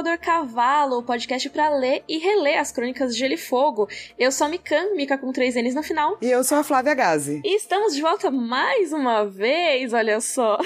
Rodor Cavalo, o podcast para ler e reler as crônicas de Gelo e Fogo. Eu sou a Mikan, Mika com três N's no final. E eu sou a Flávia Gazi. E estamos de volta mais uma vez, olha só.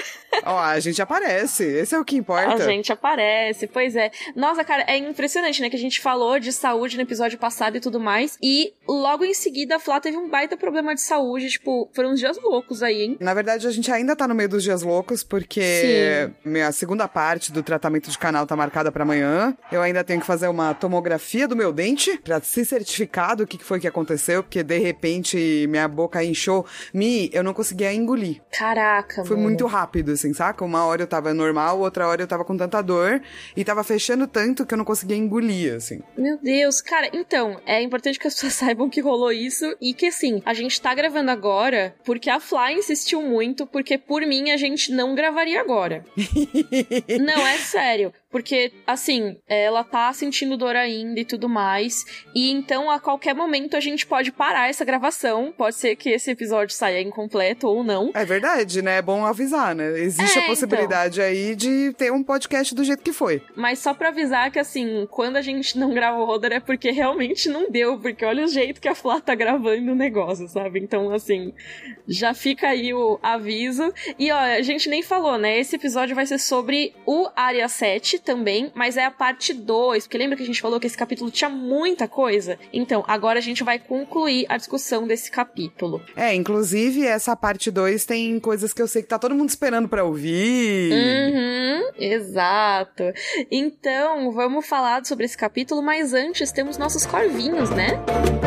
Ó, oh, a gente aparece, esse é o que importa. A gente aparece, pois é. Nossa, cara, é impressionante, né, que a gente falou de saúde no episódio passado e tudo mais, e logo em seguida a Flá teve um baita problema de saúde, tipo, foram uns dias loucos aí, hein? Na verdade, a gente ainda tá no meio dos dias loucos, porque Sim. minha segunda parte do tratamento de canal tá marcada para amanhã. Eu ainda tenho que fazer uma tomografia do meu dente para se certificar do que foi que aconteceu, porque de repente minha boca inchou. Mi, eu não conseguia engolir. Caraca, Foi mano. muito rápido, assim, saca? Uma hora eu tava normal, outra hora eu tava com tanta dor e tava fechando tanto que eu não conseguia engolir, assim. Meu Deus, cara, então, é importante que as pessoas saibam que rolou isso e que, assim, a gente tá gravando agora porque a Fly insistiu muito, porque por mim a gente não gravaria agora. não, é sério. Porque, assim, ela tá sentindo dor ainda e tudo mais. E então, a qualquer momento, a gente pode parar essa gravação. Pode ser que esse episódio saia incompleto ou não. É verdade, né? É bom avisar, né? Existe é, a possibilidade então. aí de ter um podcast do jeito que foi. Mas só pra avisar que, assim, quando a gente não grava o Roder é porque realmente não deu. Porque olha o jeito que a Flá tá gravando o negócio, sabe? Então, assim, já fica aí o aviso. E, ó, a gente nem falou, né? Esse episódio vai ser sobre o Área 7 também, mas é a parte 2, porque lembra que a gente falou que esse capítulo tinha muita coisa? Então, agora a gente vai concluir a discussão desse capítulo. É, inclusive essa parte 2 tem coisas que eu sei que tá todo mundo esperando para ouvir. Uhum, exato. Então, vamos falar sobre esse capítulo, mas antes temos nossos corvinhos, né? Música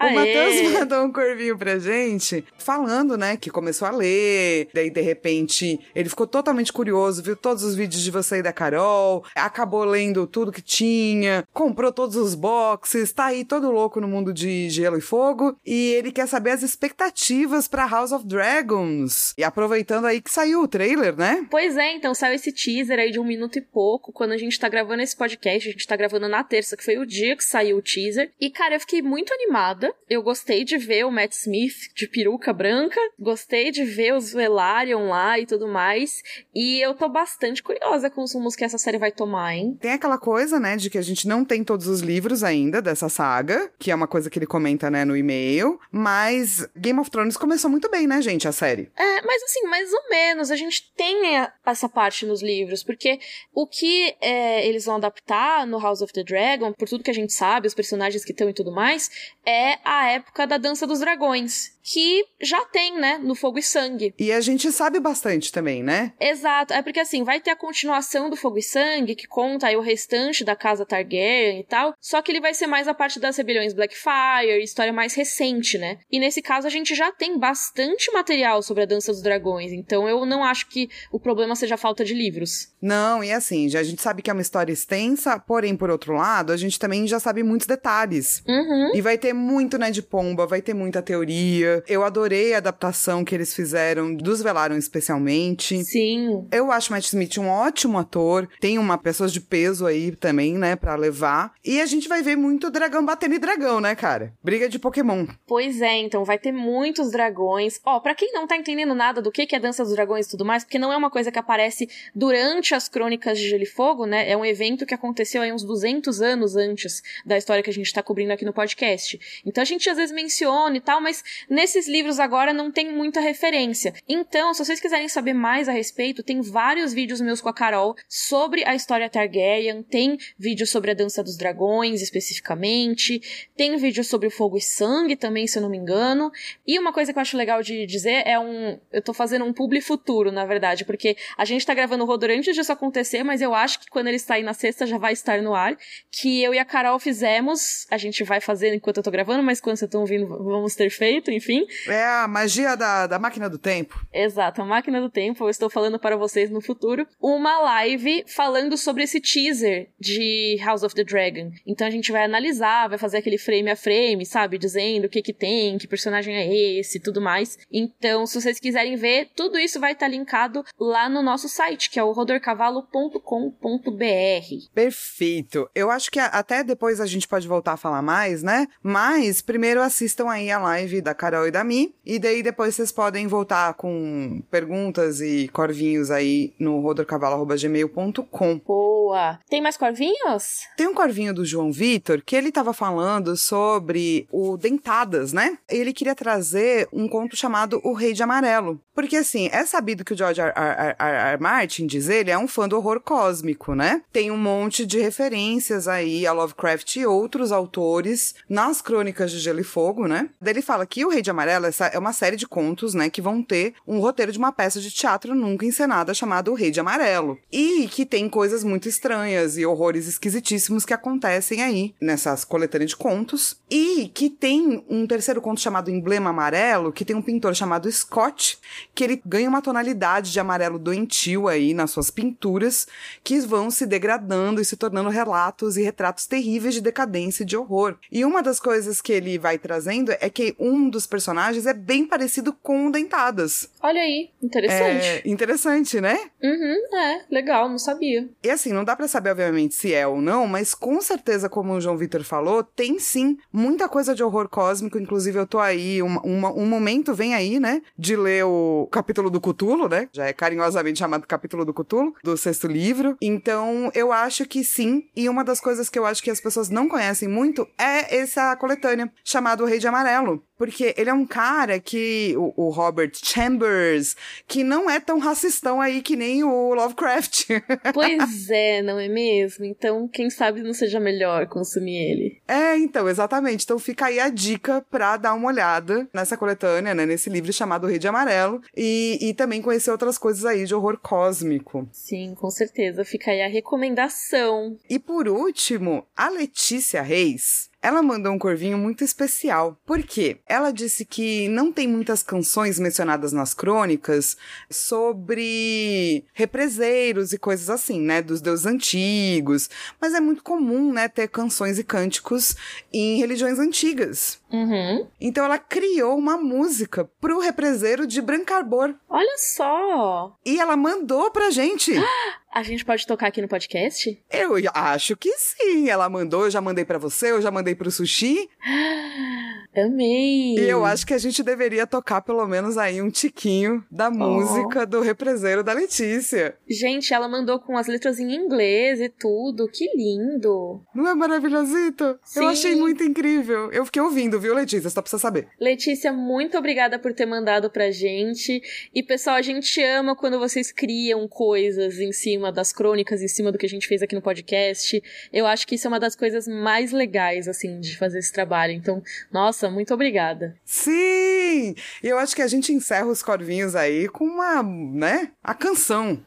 O Matheus mandou um corvinho pra gente, falando, né, que começou a ler, daí de repente ele ficou totalmente curioso, viu todos os vídeos de você e da Carol, acabou lendo tudo que tinha, comprou todos os boxes, tá aí todo louco no mundo de Gelo e Fogo, e ele quer saber as expectativas pra House of Dragons. E aproveitando aí que saiu o trailer, né? Pois é, então saiu esse teaser aí de um minuto e pouco, quando a gente tá gravando esse podcast, a gente tá gravando na terça, que foi o dia que saiu o teaser, e cara, eu fiquei muito animada, eu gostei de ver o Matt Smith de peruca branca, gostei de ver os Velaryon lá e tudo mais, e eu tô bastante curiosa com os rumos que essa série vai tomar, hein? Tem aquela coisa, né, de que a gente não tem todos os livros ainda dessa saga, que é uma coisa que ele comenta, né, no e-mail, mas Game of Thrones começou muito bem, né, gente, a série. É, mas assim, mais ou menos, a gente tem essa parte nos livros, porque o que é, eles vão adaptar no House of the Dragon, por tudo que a gente sabe, os personagens que estão e tudo mais, é a época da Dança dos Dragões que já tem, né, no Fogo e Sangue. E a gente sabe bastante também, né? Exato, é porque assim, vai ter a continuação do Fogo e Sangue, que conta aí o restante da casa Targaryen e tal, só que ele vai ser mais a parte das rebeliões Blackfire, história mais recente, né? E nesse caso a gente já tem bastante material sobre a Dança dos Dragões, então eu não acho que o problema seja a falta de livros. Não, e assim, já a gente sabe que é uma história extensa, porém, por outro lado, a gente também já sabe muitos detalhes. Uhum. E vai ter muito, né, de pomba, vai ter muita teoria, eu adorei a adaptação que eles fizeram dos Velaram especialmente. Sim. Eu acho Matt Smith um ótimo ator. Tem uma pessoa de peso aí também, né, para levar. E a gente vai ver muito dragão batendo em dragão, né, cara? Briga de Pokémon. Pois é, então vai ter muitos dragões. Ó, oh, para quem não tá entendendo nada do que é a Dança dos Dragões e tudo mais, porque não é uma coisa que aparece durante as crônicas de Gelo e Fogo, né? É um evento que aconteceu aí uns 200 anos antes da história que a gente tá cobrindo aqui no podcast. Então a gente às vezes menciona e tal, mas nesses livros agora não tem muita referência. Então, se vocês quiserem saber mais a respeito, tem vários vídeos meus com a Carol sobre a história Targaryen, tem vídeo sobre a Dança dos Dragões especificamente, tem vídeo sobre o Fogo e Sangue também, se eu não me engano. E uma coisa que eu acho legal de dizer é um. Eu tô fazendo um publi futuro, na verdade, porque a gente tá gravando o Rodor antes disso acontecer, mas eu acho que quando ele sair na sexta já vai estar no ar. Que eu e a Carol fizemos, a gente vai fazer enquanto eu tô gravando, mas quando vocês estão ouvindo, vamos ter feito, enfim. É a magia da, da máquina do tempo. Exato, a máquina do tempo. Eu estou falando para vocês no futuro. Uma live falando sobre esse teaser de House of the Dragon. Então a gente vai analisar, vai fazer aquele frame a frame, sabe? Dizendo o que que tem, que personagem é esse tudo mais. Então, se vocês quiserem ver, tudo isso vai estar linkado lá no nosso site, que é o rodorcavalo.com.br. Perfeito. Eu acho que até depois a gente pode voltar a falar mais, né? Mas primeiro assistam aí a live da Carol Carol e da Mi. E daí depois vocês podem voltar com perguntas e corvinhos aí no rodorcavalo.gmail.com. Boa! Tem mais corvinhos? Tem um corvinho do João Vitor que ele tava falando sobre o Dentadas, né? Ele queria trazer um conto chamado O Rei de Amarelo. Porque, assim, é sabido que o George R. R. R. R. Martin, diz ele, é um fã do horror cósmico, né? Tem um monte de referências aí a Lovecraft e outros autores nas crônicas de Gelo e Fogo, né? Daí ele fala que O Rei de Amarelo essa é uma série de contos, né, que vão ter um roteiro de uma peça de teatro nunca encenada chamada O Rei de Amarelo. E que tem coisas muito estranhas e horrores esquisitíssimos que acontecem aí nessas coletâneas de contos. E que tem um terceiro conto chamado Emblema Amarelo, que tem um pintor chamado Scott, que ele ganha uma tonalidade de amarelo doentio aí nas suas pinturas, que vão se degradando e se tornando relatos e retratos terríveis de decadência e de horror. E uma das coisas que ele vai trazendo é que um dos personagens é bem parecido com o Dentadas. Olha aí, interessante. É interessante, né? Uhum, é, legal, não sabia. E assim, não dá para saber, obviamente, se é ou não, mas com certeza, como o João Vitor falou, tem sim muita coisa de horror cósmico. Inclusive, eu tô aí, uma, uma, um momento vem aí, né, de ler o capítulo do Cutulo, né? Já é carinhosamente chamado capítulo do Cutulo, do sexto livro. Então, eu acho que sim. E uma das coisas que eu acho que as pessoas não conhecem muito é essa coletânea chamada O Rei de Amarelo. Porque ele é um cara que, o, o, Robert Chambers, que não é tão racistão aí que nem o Lovecraft. Pois é, não é mesmo? Então, quem sabe não seja melhor consumir ele. É, então, exatamente. Então fica aí a dica pra dar uma olhada nessa coletânea, né? Nesse livro chamado Rei de Amarelo. E, e também conhecer outras coisas aí de horror cósmico. Sim, com certeza. Fica aí a recomendação. E por último, a Letícia Reis ela mandou um corvinho muito especial. Por quê? Ela disse que não tem muitas canções mencionadas nas crônicas sobre represeiros e coisas assim, né? Dos deuses antigos. Mas é muito comum, né? Ter canções e cânticos em religiões antigas. Uhum. Então ela criou uma música pro represeiro de Brancarbor. Olha só! E ela mandou pra gente. A gente pode tocar aqui no podcast? Eu acho que sim. Ela mandou, eu já mandei para você, eu já mandei pro sushi. Amei! E eu acho que a gente deveria tocar pelo menos aí um tiquinho da oh. música do represeiro da Letícia. Gente, ela mandou com as letras em inglês e tudo. Que lindo! Não é maravilhosito? Sim. Eu achei muito incrível. Eu fiquei ouvindo, viu, Letícia? Só precisa saber. Letícia, muito obrigada por ter mandado pra gente. E pessoal, a gente ama quando vocês criam coisas em cima das crônicas, em cima do que a gente fez aqui no podcast. Eu acho que isso é uma das coisas mais legais, assim, de fazer esse trabalho. Então, nossa, muito obrigada. Sim! E eu acho que a gente encerra os corvinhos aí com uma, né? A canção.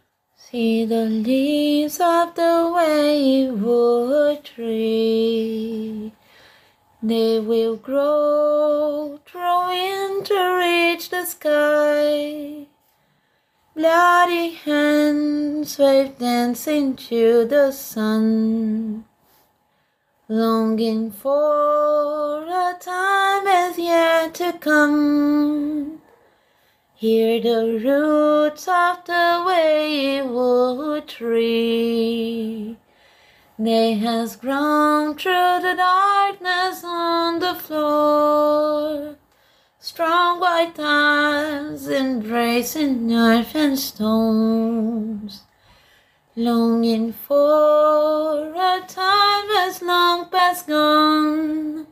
See the leaves of the wayward tree. They will grow through winter reach the sky. Bloody hands wave dancing to the sun. longing for a time as yet to come. Hear the roots of the wayward tree. They has grown through the darkness on the floor. Strong white arms embracing earth and stones longing for a time as long past gone.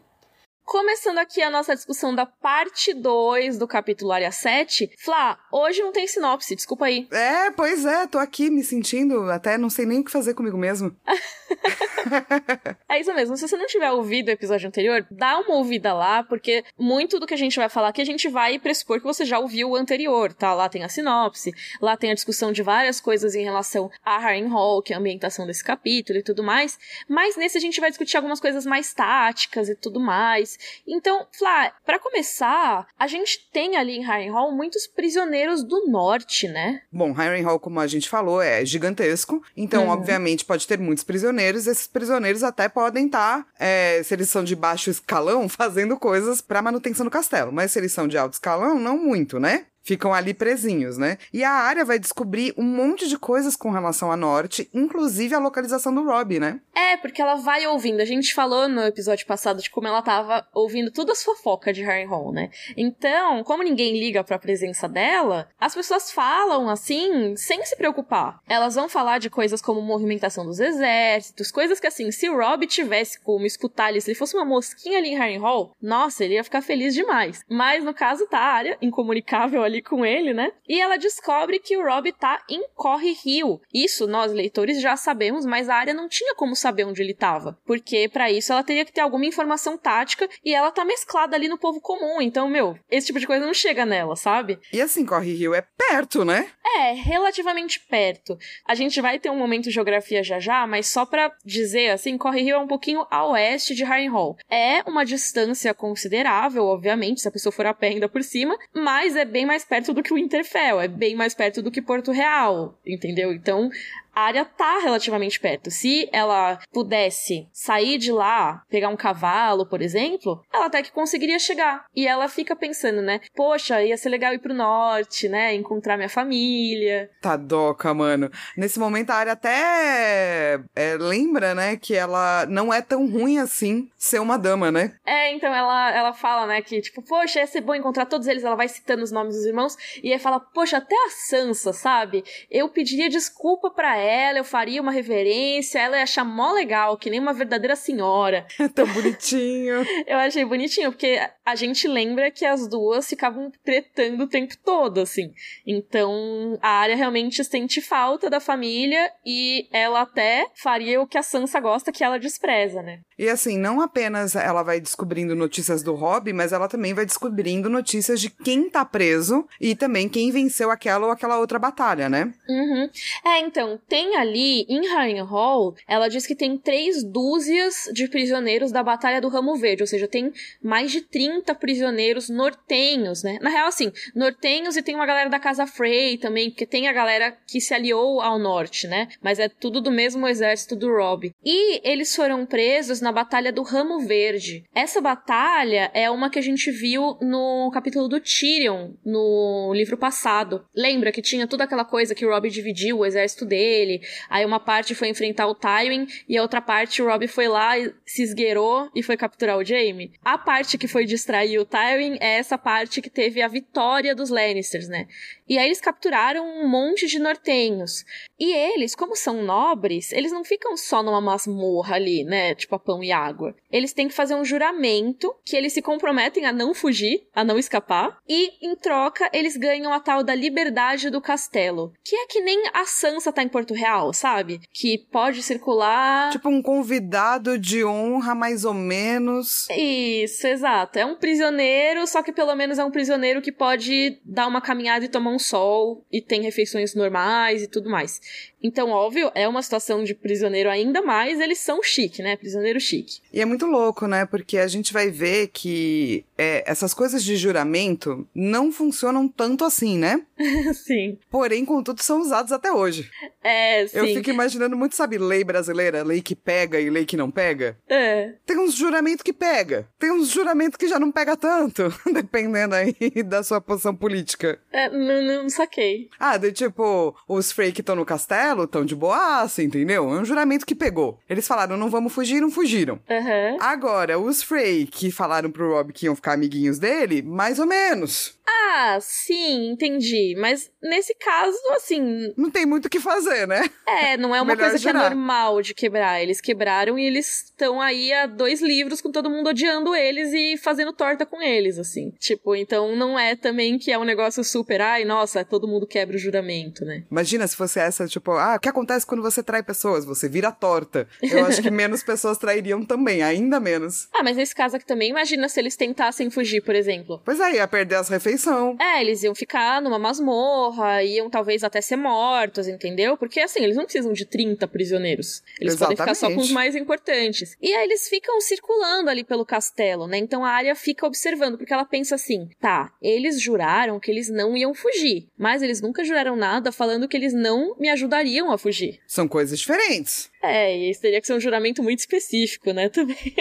Começando aqui a nossa discussão da parte 2 do capítulo Área 7. Flá, hoje não tem sinopse, desculpa aí. É, pois é, tô aqui me sentindo, até não sei nem o que fazer comigo mesmo. é isso mesmo, se você não tiver ouvido o episódio anterior, dá uma ouvida lá, porque muito do que a gente vai falar aqui a gente vai pressupor que você já ouviu o anterior, tá? Lá tem a sinopse, lá tem a discussão de várias coisas em relação a Harren Hall, que é a ambientação desse capítulo e tudo mais, mas nesse a gente vai discutir algumas coisas mais táticas e tudo mais. Então, Flá, para começar, a gente tem ali em Harrenhal muitos prisioneiros do norte, né? Bom, Harrenhal, como a gente falou, é gigantesco, então, uhum. obviamente, pode ter muitos prisioneiros. Esses prisioneiros até podem estar, tá, é, se eles são de baixo escalão, fazendo coisas para manutenção do castelo, mas se eles são de alto escalão, não muito, né? Ficam ali presinhos, né? E a área vai descobrir um monte de coisas com relação a Norte, inclusive a localização do Rob, né? É, porque ela vai ouvindo. A gente falou no episódio passado de como ela tava ouvindo todas as fofocas de Harrenhal, né? Então, como ninguém liga pra presença dela, as pessoas falam assim, sem se preocupar. Elas vão falar de coisas como movimentação dos exércitos, coisas que assim, se o Rob tivesse como escutar ali, se ele fosse uma mosquinha ali em Harrenhal, nossa, ele ia ficar feliz demais. Mas no caso tá a área incomunicável ali com ele, né? E ela descobre que o Rob tá em Corre Rio. Isso nós leitores já sabemos, mas a área não tinha como saber onde ele tava, porque para isso ela teria que ter alguma informação tática e ela tá mesclada ali no povo comum. Então, meu, esse tipo de coisa não chega nela, sabe? E assim, Corre Rio é perto, né? É, relativamente perto. A gente vai ter um momento de geografia já já, mas só para dizer assim, Corre Rio é um pouquinho a oeste de Harrenhal. É uma distância considerável, obviamente, se a pessoa for a pé ainda por cima, mas é bem mais perto do que o Interfell, é bem mais perto do que Porto Real, entendeu? Então, a área tá relativamente perto. Se ela pudesse sair de lá, pegar um cavalo, por exemplo, ela até que conseguiria chegar. E ela fica pensando, né? Poxa, ia ser legal ir pro norte, né? Encontrar minha família. Tá doca, mano. Nesse momento a área até é, lembra, né, que ela não é tão ruim assim ser uma dama, né? É, então ela, ela fala, né, que tipo, poxa, ia ser bom encontrar todos eles. Ela vai citando os nomes dos irmãos e aí fala, poxa, até a Sansa, sabe? Eu pediria desculpa para ela ela, eu faria uma reverência, ela ia achar mó legal, que nem uma verdadeira senhora. Tão bonitinho. eu achei bonitinho, porque a gente lembra que as duas ficavam tretando o tempo todo, assim. Então, a área realmente sente falta da família e ela até faria o que a Sansa gosta, que ela despreza, né? E assim, não apenas ela vai descobrindo notícias do Rob, mas ela também vai descobrindo notícias de quem tá preso e também quem venceu aquela ou aquela outra batalha, né? Uhum. É, então, tem ali, em Harrenhal, ela diz que tem três dúzias de prisioneiros da Batalha do Ramo Verde, ou seja, tem mais de 30 prisioneiros nortenhos, né? Na real, assim, nortenhos e tem uma galera da Casa Frey também, porque tem a galera que se aliou ao norte, né? Mas é tudo do mesmo exército do Rob. E eles foram presos na Batalha do Ramo Verde. Essa batalha é uma que a gente viu no capítulo do Tyrion, no livro passado. Lembra que tinha toda aquela coisa que o Robb dividiu o exército dele, aí uma parte foi enfrentar o Tywin e a outra parte o Robb foi lá, se esgueirou e foi capturar o Jaime. A parte que foi distrair o Tywin é essa parte que teve a vitória dos Lannisters, né? E aí eles capturaram um monte de nortenhos. E eles, como são nobres, eles não ficam só numa masmorra ali, né? Tipo a pão e água. Eles têm que fazer um juramento que eles se comprometem a não fugir, a não escapar. E, em troca, eles ganham a tal da liberdade do castelo. Que é que nem a Sansa tá em Porto Real, sabe? Que pode circular. Tipo um convidado de honra, mais ou menos. Isso, exato. É um prisioneiro, só que pelo menos é um prisioneiro que pode dar uma caminhada e tomar um sol e tem refeições normais e tudo mais. Então, óbvio, é uma situação de prisioneiro ainda mais, eles são chique, né? Prisioneiro chique. E é muito louco, né? Porque a gente vai ver que é, essas coisas de juramento não funcionam tanto assim, né? sim. Porém, contudo, são usados até hoje. É, sim. Eu fico imaginando muito, sabe, lei brasileira, lei que pega e lei que não pega? É. Tem uns juramentos que pega. Tem uns juramentos que já não pega tanto, dependendo aí da sua posição política. É, não, não saquei. Ah, de tipo, os Frey que estão no castelo tão de boaça, entendeu? É um juramento que pegou. Eles falaram, não vamos fugir, não fugiram. Uhum. Agora, os Frey que falaram pro Rob que iam ficar amiguinhos dele, mais ou menos. Ah, sim, entendi. Mas nesse caso, assim. Não tem muito o que fazer, né? É, não é uma coisa que é normal de quebrar. Eles quebraram e eles estão aí a dois livros com todo mundo odiando eles e fazendo torta com eles, assim. Tipo, então não é também que é um negócio super, ai, nossa, todo mundo quebra o juramento, né? Imagina se fosse essa, tipo, ah, o que acontece quando você trai pessoas? Você vira torta. Eu acho que menos pessoas trairiam também, ainda menos. Ah, mas nesse caso aqui também, imagina se eles tentassem fugir, por exemplo. Pois é, ia perder as refeições. É, eles iam ficar numa masmorra, iam talvez até ser mortos, entendeu? Porque assim, eles não precisam de 30 prisioneiros. Eles Exatamente. podem ficar só com os mais importantes. E aí eles ficam circulando ali pelo castelo, né? Então a área fica observando, porque ela pensa assim: tá, eles juraram que eles não iam fugir, mas eles nunca juraram nada falando que eles não me ajudariam a fugir. São coisas diferentes. É, e isso teria que ser um juramento muito específico, né, também.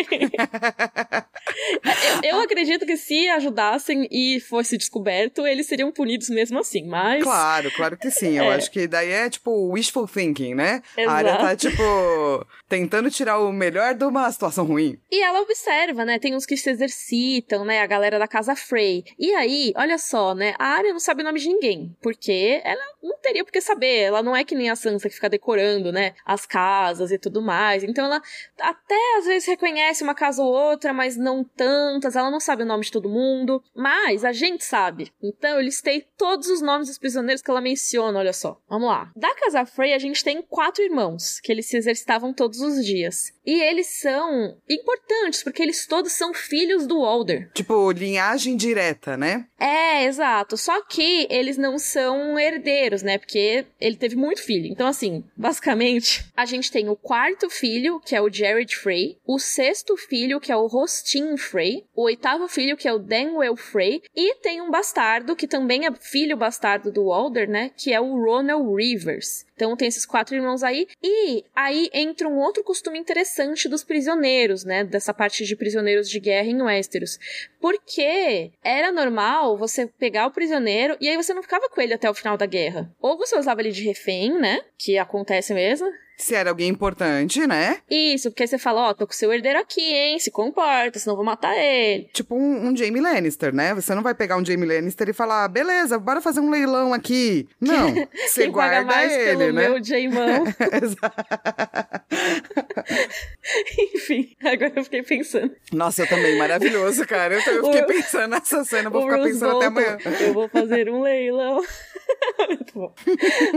eu, eu, acredito que se ajudassem e fosse descoberto, eles seriam punidos mesmo assim, mas... Claro, claro que sim. Eu é. acho que daí é, tipo, wishful thinking, né? Exato. A área tá, tipo, tentando tirar o melhor de uma situação ruim. E ela observa, né? Tem uns que se exercitam, né? A galera da casa Frey. E aí, olha só, né? A área não sabe o nome de ninguém, porque ela não teria por que saber. Ela não é que nem a Sansa que fica decorando, né? As casas e tudo mais. Então ela até às vezes reconhece uma casa ou outra, mas não tantas. Ela não sabe o nome de todo mundo. Mas a gente sabe. Então eu listei todos os nomes dos prisioneiros que ela menciona, olha só. Vamos lá. Da casa Frey, a gente tem quatro irmãos, que eles se exercitavam todos os dias. E eles são importantes, porque eles todos são filhos do Walder. Tipo, linhagem direta, né? É, exato. Só que eles não são herdeiros, né? Porque ele teve muito filho. Então, assim, basicamente, a gente tem o quarto filho, que é o Jared Frey, o sexto filho, que é o Rostin Frey, o oitavo filho, que é o Danwell Frey, e tem um bastardo, que também é filho bastardo do Walder, né? Que é o Ronald Rivers. Então tem esses quatro irmãos aí. E aí entra um outro costume interessante dos prisioneiros, né? Dessa parte de prisioneiros de guerra em Westeros. Porque era normal você pegar o prisioneiro e aí você não ficava com ele até o final da guerra. Ou você usava ele de refém, né? Que acontece mesmo. Se era alguém importante, né? Isso, porque você fala, ó, oh, tô com seu herdeiro aqui, hein? Se comporta, senão vou matar ele. Tipo um, um Jamie Lannister, né? Você não vai pegar um Jamie Lannister e falar, beleza, bora fazer um leilão aqui. Não, você guarda paga mais ele, pelo né? meu Jaimão. Enfim, agora eu fiquei pensando. Nossa, eu também, maravilhoso, cara. Eu, eu fiquei o, pensando nessa cena, vou ficar pensando até amanhã. Eu vou fazer um leilão. Muito bom.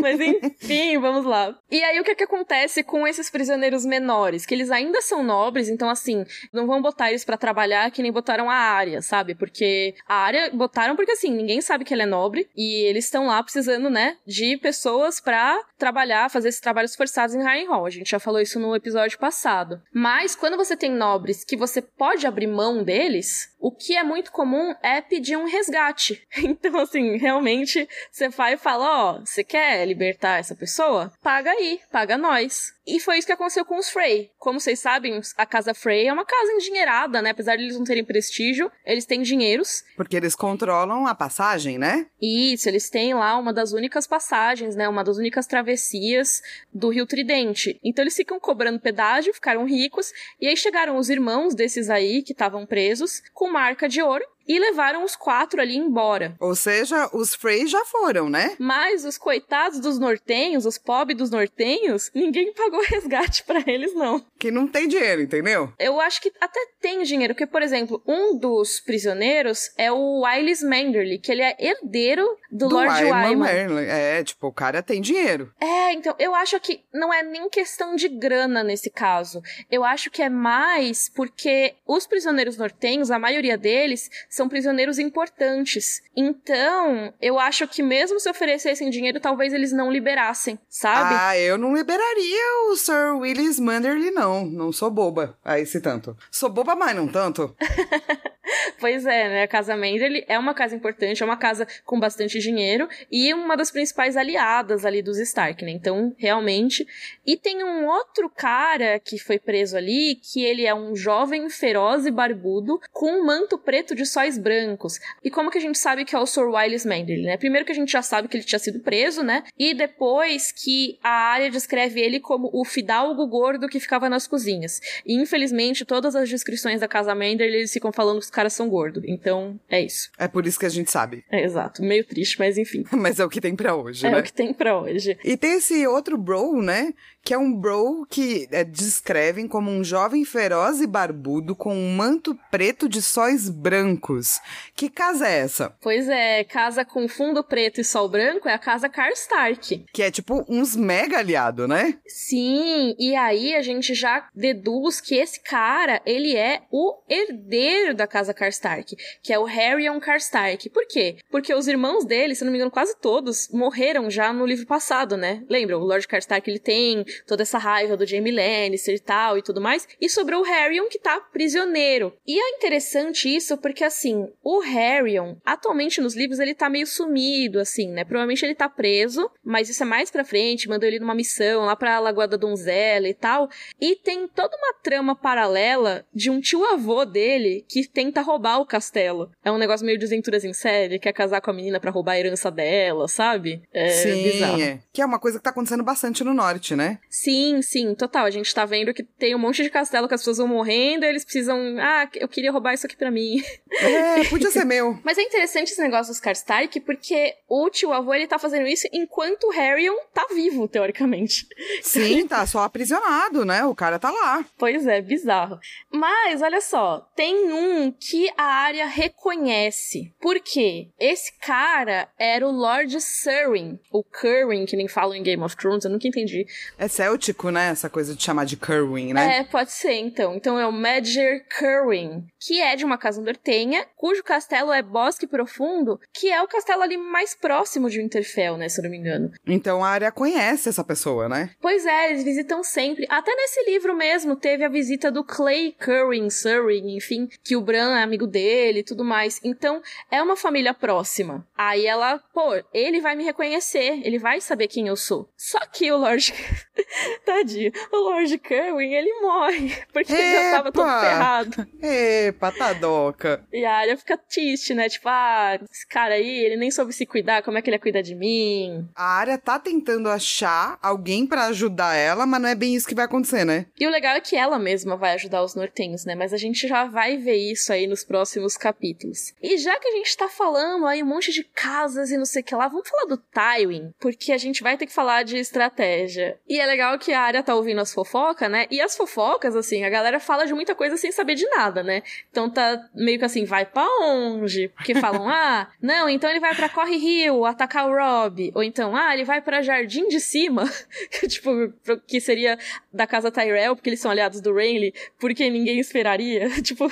Mas enfim, vamos lá. E aí o que é que acontece com esses prisioneiros menores? Que eles ainda são nobres, então assim, não vão botar eles para trabalhar que nem botaram a área, sabe? Porque a área botaram porque assim, ninguém sabe que ela é nobre e eles estão lá precisando, né, de pessoas para trabalhar, fazer esses trabalhos forçados em Harrenhal. A gente já falou isso no episódio passado. Mas quando você tem nobres que você pode abrir mão deles, o que é muito comum é pedir um resgate. Então, assim, realmente, você vai e fala: Ó, oh, você quer libertar essa pessoa? Paga aí, paga nós. E foi isso que aconteceu com os Frey. Como vocês sabem, a casa Frey é uma casa endinheirada, né? Apesar de eles não terem prestígio, eles têm dinheiros. Porque eles controlam a passagem, né? Isso, eles têm lá uma das únicas passagens, né? Uma das únicas travessias do Rio Tridente. Então eles ficam cobrando pedágio, ficaram ricos, e aí chegaram os irmãos desses aí que estavam presos com marca de ouro e levaram os quatro ali embora. Ou seja, os Frey já foram, né? Mas os coitados dos nortenhos, os pobres dos nortenhos, ninguém pagou resgate para eles, não. Que não tem dinheiro, entendeu? Eu acho que até tem dinheiro, porque, por exemplo, um dos prisioneiros é o Wylis Manderly, que ele é herdeiro do, do Lord Wyman. É, tipo, o cara tem dinheiro. É, então, eu acho que não é nem questão de grana nesse caso. Eu acho que é mais porque os prisioneiros nortenhos, a maioria deles, são prisioneiros importantes. Então, eu acho que mesmo se oferecessem dinheiro, talvez eles não liberassem, sabe? Ah, eu não liberaria o Sir Willis Manderly, não. Não sou boba a esse tanto. Sou boba, mas não tanto. pois é, né? A Casa Manderly é uma casa importante, é uma casa com bastante dinheiro e uma das principais aliadas ali dos Stark, né? Então, realmente. E tem um outro cara que foi preso ali, que ele é um jovem feroz e barbudo com um manto preto de sóis brancos. E como que a gente sabe que é o Sir Wylis Manderly, né? Primeiro que a gente já sabe que ele tinha sido preso, né? E depois que a área descreve ele como o fidalgo gordo que ficava nas cozinhas. E infelizmente todas as descrições da casa Manderly eles ficam falando que os caras são gordos. Então, é isso. É por isso que a gente sabe. É, exato. Meio triste, mas enfim. mas é o que tem para hoje, é né? É o que tem para hoje. E tem esse outro bro, né? Que é um bro que é, descrevem como um jovem feroz e barbudo com um manto preto de sóis brancos. Que casa é essa? Pois é, casa com fundo preto e sol branco é a casa Karstark. Que é tipo uns mega aliado, né? Sim, e aí a gente já deduz que esse cara, ele é o herdeiro da casa Karstark, que é o Harryon Karstark. Por quê? Porque os irmãos dele, se não me engano, quase todos morreram já no livro passado, né? Lembra? O Lord Karstark, ele tem toda essa raiva do Jamie Lannister e tal e tudo mais. E sobrou o Harryon que tá prisioneiro. E é interessante isso porque, assim, o Harryon, atualmente nos livros, ele tá meio sumido, assim, né? Provavelmente ele tá preso, mas isso é mais pra frente, mandou ele numa missão lá pra Lagoa da Donzela e tal. E tem toda uma trama paralela de um tio-avô dele que tenta roubar o castelo. É um negócio meio desventuras em série, quer casar com a menina para roubar a herança dela, sabe? É sim, bizarro. É. Que é uma coisa que tá acontecendo bastante no norte, né? Sim, sim, total. A gente tá vendo que tem um monte de castelo que as pessoas vão morrendo, eles precisam. Ah, eu queria roubar isso aqui para mim. É, podia ser meu. Mas é interessante esse negócio dos Karstark, porque o tio-avô ele tá fazendo isso enquanto o Harryon tá vivo, teoricamente. Sim, tá só aprisionado, né? O cara tá lá. Pois é, bizarro. Mas, olha só, tem um que a área reconhece. Por quê? Esse cara era o Lord Surwin, o Curwin, que nem falam em Game of Thrones, eu nunca entendi. É céltico, né? Essa coisa de chamar de Curwin, né? É, pode ser, então. Então é o Madger Curwin, que é de uma casa nortenha, cujo castelo é Bosque Profundo, que é o castelo ali mais próximo de Winterfell, né? Se eu não me engano. Então a área conhece essa pessoa, né? Pois é, eles visitam sempre. Até nesse livro mesmo teve a visita do Clay Curwin, Surwin, enfim, que o Bran é amigo dele e tudo mais. Então é uma família próxima. Aí ela, pô, ele vai me reconhecer, ele vai saber quem eu sou. Só que o Lord. Tadinho, o Lord Curwin, ele morre. Porque Epa! ele já tava todo ferrado. Epa, tadoca. E a área fica triste, né? Tipo, ah, esse cara aí, ele nem soube se cuidar, como é que ele ia cuidar de mim? A área tá tentando achar alguém para ajudar ela, mas não é bem isso que vai acontecer, né? E o legal é que ela mesma vai ajudar os nortenhos, né? Mas a gente já vai ver isso aí nos próximos capítulos. E já que a gente tá falando aí um monte de casas e não sei o que lá, vamos falar do Tywin, porque a gente vai ter que falar de estratégia. E é legal que a área tá ouvindo as fofocas, né? E as fofocas, assim, a galera fala de muita coisa sem saber de nada, né? Então tá meio que assim, vai pra onde? Porque falam, ah, não, então ele vai pra Corre Rio atacar o Rob. Ou então, ah, ele vai pra Jardim de Cima, tipo, que seria da casa Tyrell, porque eles são aliados do Renly, porque ninguém esperaria. tipo,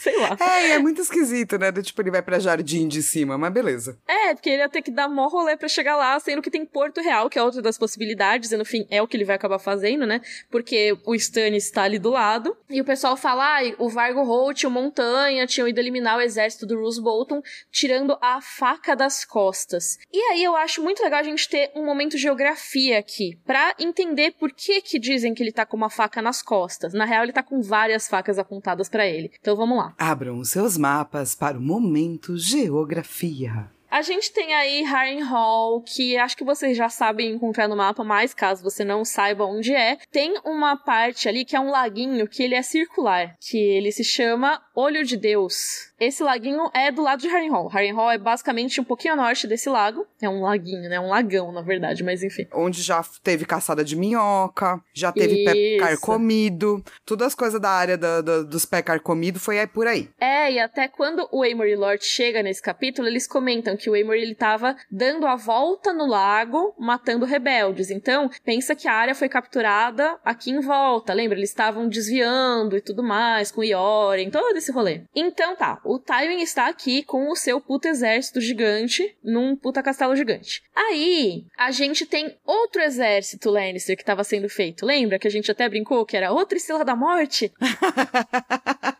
Sei lá. É, é muito esquisito, né? Do tipo, ele vai pra Jardim de cima, mas beleza. É, porque ele ia ter que dar mó rolê pra chegar lá, sendo que tem Porto Real, que é outra das possibilidades, e no fim é o que ele vai acabar fazendo, né? Porque o Stannis está ali do lado. E o pessoal fala, ah, o Vargo Holt, o Montanha, tinham ido eliminar o exército do Roose Bolton, tirando a faca das costas. E aí eu acho muito legal a gente ter um momento geografia aqui, pra entender por que que dizem que ele tá com uma faca nas costas. Na real, ele tá com várias facas apontadas para ele. Então vamos lá. Abram os seus mapas para o momento Geografia. A gente tem aí Harren Hall, que acho que vocês já sabem encontrar no mapa, mas caso você não saiba onde é, tem uma parte ali que é um laguinho que ele é circular, que ele se chama Olho de Deus. Esse laguinho é do lado de Harrenhal. Harrenhal é basicamente um pouquinho a norte desse lago. É um laguinho, né? Um lagão, na verdade, mas enfim. Onde já teve caçada de minhoca, já teve Isso. pé carcomido. Todas as coisas da área da, da, dos pé carcomido foi aí por aí. É, e até quando o Amory Lord chega nesse capítulo, eles comentam que o Amory ele tava dando a volta no lago, matando rebeldes. Então, pensa que a área foi capturada aqui em volta. Lembra? Eles estavam desviando e tudo mais, com Ioren, todo esse rolê. Então tá, o Tywin está aqui com o seu puta exército gigante num puta castelo gigante. Aí, a gente tem outro exército Lannister que estava sendo feito. Lembra que a gente até brincou que era outra estrela da morte?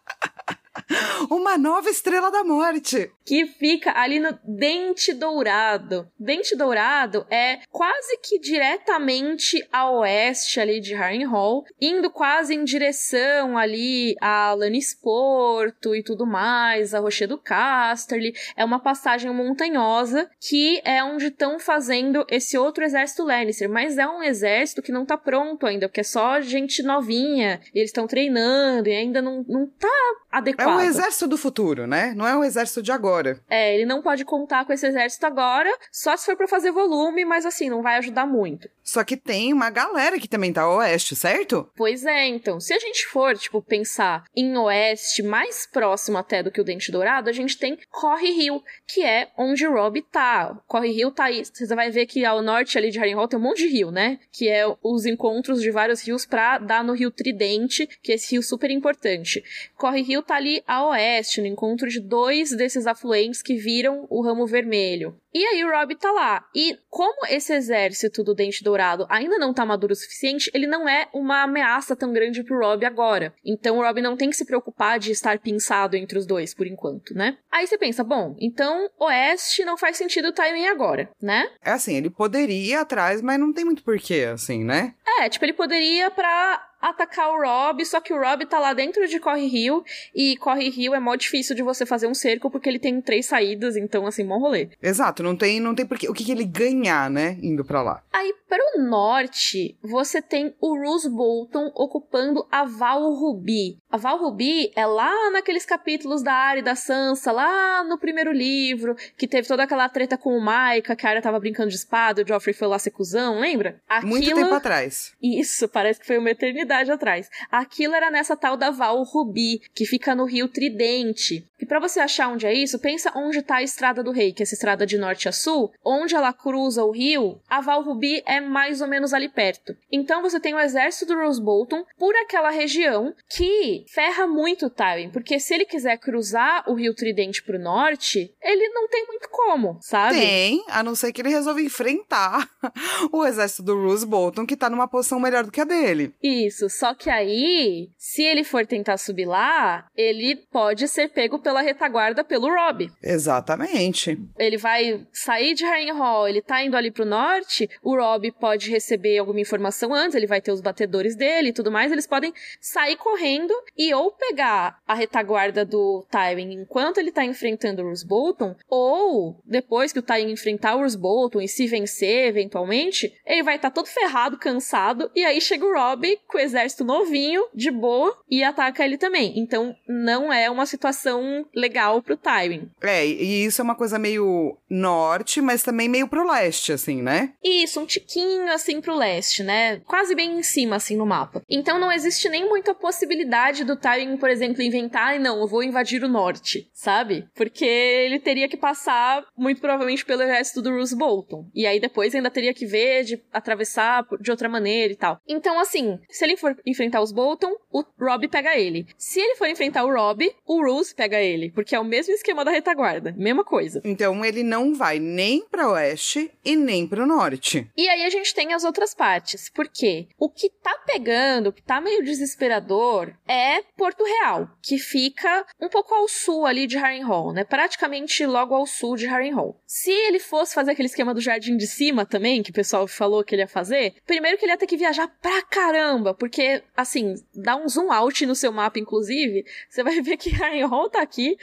Uma nova estrela da morte. Que fica ali no Dente Dourado. Dente Dourado é quase que diretamente a oeste ali de Harrenhal, indo quase em direção ali a Lannisporto e tudo mais, a Rochedo Casterly. É uma passagem montanhosa que é onde estão fazendo esse outro exército Lannister, mas é um exército que não tá pronto ainda, porque é só gente novinha, e eles estão treinando e ainda não, não tá adequado. É um exército do futuro, né? Não é um exército de agora. É, ele não pode contar com esse exército agora, só se for para fazer volume, mas assim, não vai ajudar muito. Só que tem uma galera que também tá oeste, certo? Pois é, então, se a gente for, tipo, pensar em oeste mais próximo até do que o Dente Dourado, a gente tem Corre Rio, que é onde Rob tá. Corre Rio tá aí, você vai ver que ao norte ali de Harrenhal tem um monte de rio, né? Que é os encontros de vários rios pra dar no Rio Tridente, que é esse rio super importante. Corre Rio tá ali a oeste no encontro de dois desses afluentes que viram o ramo vermelho. E aí o Rob tá lá. E como esse exército do Dente Dourado ainda não tá maduro o suficiente, ele não é uma ameaça tão grande pro Rob agora. Então o Rob não tem que se preocupar de estar pinçado entre os dois, por enquanto, né? Aí você pensa, bom, então Oeste não faz sentido o timing agora, né? É assim, ele poderia ir atrás, mas não tem muito porquê, assim, né? É, tipo, ele poderia pra atacar o Rob, só que o Rob tá lá dentro de Corre Rio, e Corre Rio é mó difícil de você fazer um cerco, porque ele tem três saídas, então, assim, bom rolê. Exato, não tem, não tem porquê. O que, que ele ganhar, né, indo pra lá? Aí, pro norte, você tem o Roose Bolton ocupando a Val Ruby. A Val Ruby é lá naqueles capítulos da Arya e da Sansa, lá no primeiro livro, que teve toda aquela treta com o Maika, que a Arya tava brincando de espada, o Joffrey foi lá ser cuzão, lembra? Aquilo... Muito tempo atrás. Isso, parece que foi uma eternidade atrás. Aquilo era nessa tal da Val Ruby, que fica no Rio Tridente. E para você achar onde é isso, pensa onde tá a Estrada do Rei, que é essa estrada de norte a sul, onde ela cruza o rio, a Val Ruby é mais ou menos ali perto. Então você tem o exército do Rose Bolton por aquela região que ferra muito o Tywin, porque se ele quiser cruzar o rio Tridente pro norte, ele não tem muito como, sabe? Tem, a não ser que ele resolva enfrentar o exército do Rose Bolton, que tá numa posição melhor do que a dele. Isso, só que aí, se ele for tentar subir lá, ele pode ser pego pela retaguarda pelo Rob. Exatamente. Ele vai sair de Harrenhal, ele tá indo ali pro norte, o Rob pode receber alguma informação antes, ele vai ter os batedores dele e tudo mais, eles podem sair correndo e ou pegar a retaguarda do Tywin enquanto ele tá enfrentando o Roose Bolton, ou depois que o Tywin enfrentar o Roose Bolton e se vencer eventualmente, ele vai estar tá todo ferrado, cansado, e aí chega o Rob com exército novinho, de boa, e ataca ele também. Então não é uma situação legal pro Tywin. É, e isso é uma coisa meio norte, mas também meio pro leste, assim, né? Isso, um tiquinho assim pro leste, né? Quase bem em cima, assim, no mapa. Então não existe nem muita possibilidade do Tywin, por exemplo, inventar, não, eu vou invadir o norte, sabe? Porque ele teria que passar, muito provavelmente, pelo exército do Roose Bolton. E aí depois ainda teria que ver de atravessar de outra maneira e tal. Então, assim, se ele for enfrentar os Bolton, o Rob pega ele. Se ele for enfrentar o Rob, o Roose pega ele, porque é o mesmo esquema da retaguarda, mesma coisa. Então ele não vai nem para oeste e nem para o norte. E aí a gente tem as outras partes, porque o que tá pegando, o que tá meio desesperador é Porto Real, que fica um pouco ao sul ali de Harrenhal, né? Praticamente logo ao sul de Harrenhal. Se ele fosse fazer aquele esquema do jardim de cima também, que o pessoal falou que ele ia fazer, primeiro que ele ia ter que viajar pra caramba, porque assim, dá um zoom out no seu mapa inclusive, você vai ver que Harrenhal tá aqui,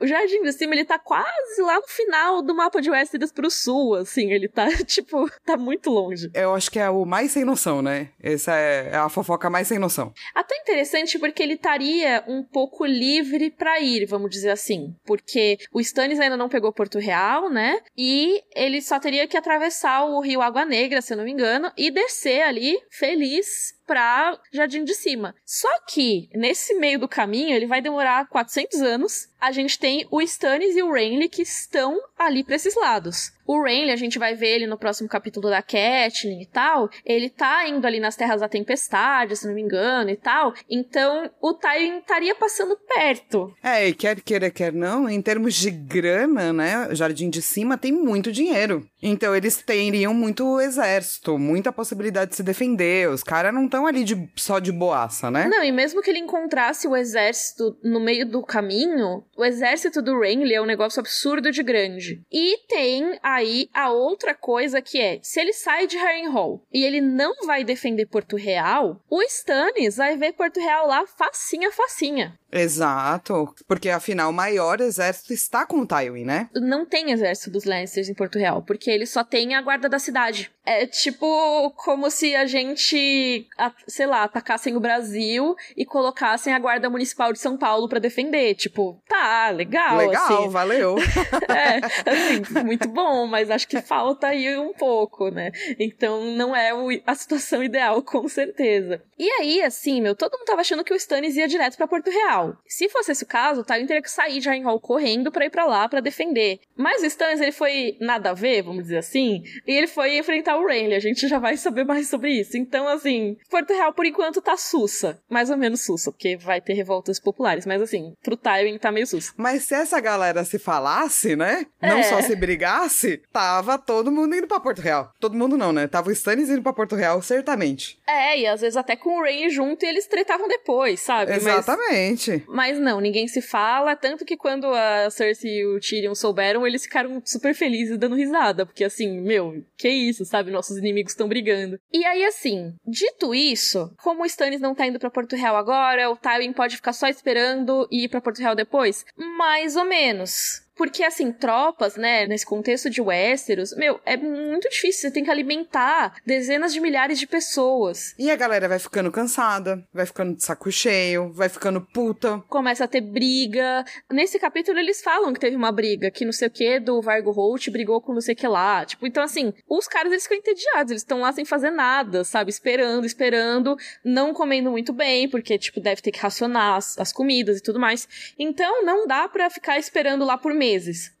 o jardim de cima ele tá quase lá no final do mapa de Westeros pro sul, assim, ele tá tipo, tá muito longe. Eu acho que é o mais sem noção, né? Essa é a fofoca mais sem noção. Até interessante porque ele estaria um pouco livre para ir, vamos dizer assim. Porque o Stannis ainda não pegou Porto Real, né? E ele só teria que atravessar o rio Água Negra, se eu não me engano, e descer ali feliz pra Jardim de Cima. Só que, nesse meio do caminho, ele vai demorar 400 anos. A gente tem o Stannis e o Renly que estão ali pra esses lados. O Renly, a gente vai ver ele no próximo capítulo da Catelyn e tal. Ele tá indo ali nas Terras da Tempestade, se não me engano, e tal. Então, o Tywin estaria passando perto. É, e quer queira, quer não, em termos de grana, né? Jardim de Cima tem muito dinheiro. Então, eles teriam muito exército, muita possibilidade de se defender. Os caras não estão ali de, só de boaça, né? Não, e mesmo que ele encontrasse o exército no meio do caminho, o exército do Renly é um negócio absurdo de grande. E tem aí a outra coisa que é, se ele sai de Harrenhal e ele não vai defender Porto Real, o Stannis vai ver Porto Real lá facinha, facinha. Exato, porque afinal o maior exército está com o Tywin, né? Não tem exército dos Lannisters em Porto Real, porque ele só tem a guarda da cidade. É tipo como se a gente, sei lá, atacassem o Brasil e colocassem a guarda municipal de São Paulo para defender. Tipo, tá, legal. Legal, assim. valeu. é, assim, muito bom, mas acho que falta aí um pouco, né? Então não é a situação ideal, com certeza. E aí, assim, meu, todo mundo tava achando que o Stannis ia direto para Porto Real. Se fosse esse o caso, o Tywin teria que sair de Harrenhal correndo para ir para lá para defender. Mas o Stannis, ele foi nada a ver, vamos dizer assim, e ele foi enfrentar o Renly. A gente já vai saber mais sobre isso. Então, assim, Porto Real por enquanto tá sussa. Mais ou menos sussa, porque vai ter revoltas populares. Mas assim, pro Tywin tá meio sussa. Mas se essa galera se falasse, né? Não É. só se brigasse, tava todo mundo indo pra Porto Real. Todo mundo não, né? Tava o Stannis indo pra Porto Real, certamente. É, e às vezes até com o Ray junto e eles tretavam depois, sabe? Mas- Exatamente. Mas não, ninguém se fala, tanto que quando a Cersei e o Tyrion souberam, eles ficaram super felizes dando risada, porque assim, meu, que isso, sabe? Nossos inimigos estão brigando. E aí assim, dito isso, como o Stannis não tá indo pra Porto Real agora, o Tywin pode ficar só esperando e ir pra Porto Real depois? Mais ou menos. Porque, assim, tropas, né, nesse contexto de Westeros, meu, é muito difícil. Você tem que alimentar dezenas de milhares de pessoas. E a galera vai ficando cansada, vai ficando de saco cheio, vai ficando puta. começa a ter briga. Nesse capítulo eles falam que teve uma briga, que não sei o que do Vargo Holt brigou com não sei o que lá. Tipo, então assim, os caras eles ficam entediados, eles estão lá sem fazer nada, sabe? Esperando, esperando, não comendo muito bem, porque tipo deve ter que racionar as, as comidas e tudo mais. Então não dá pra ficar esperando lá por meses,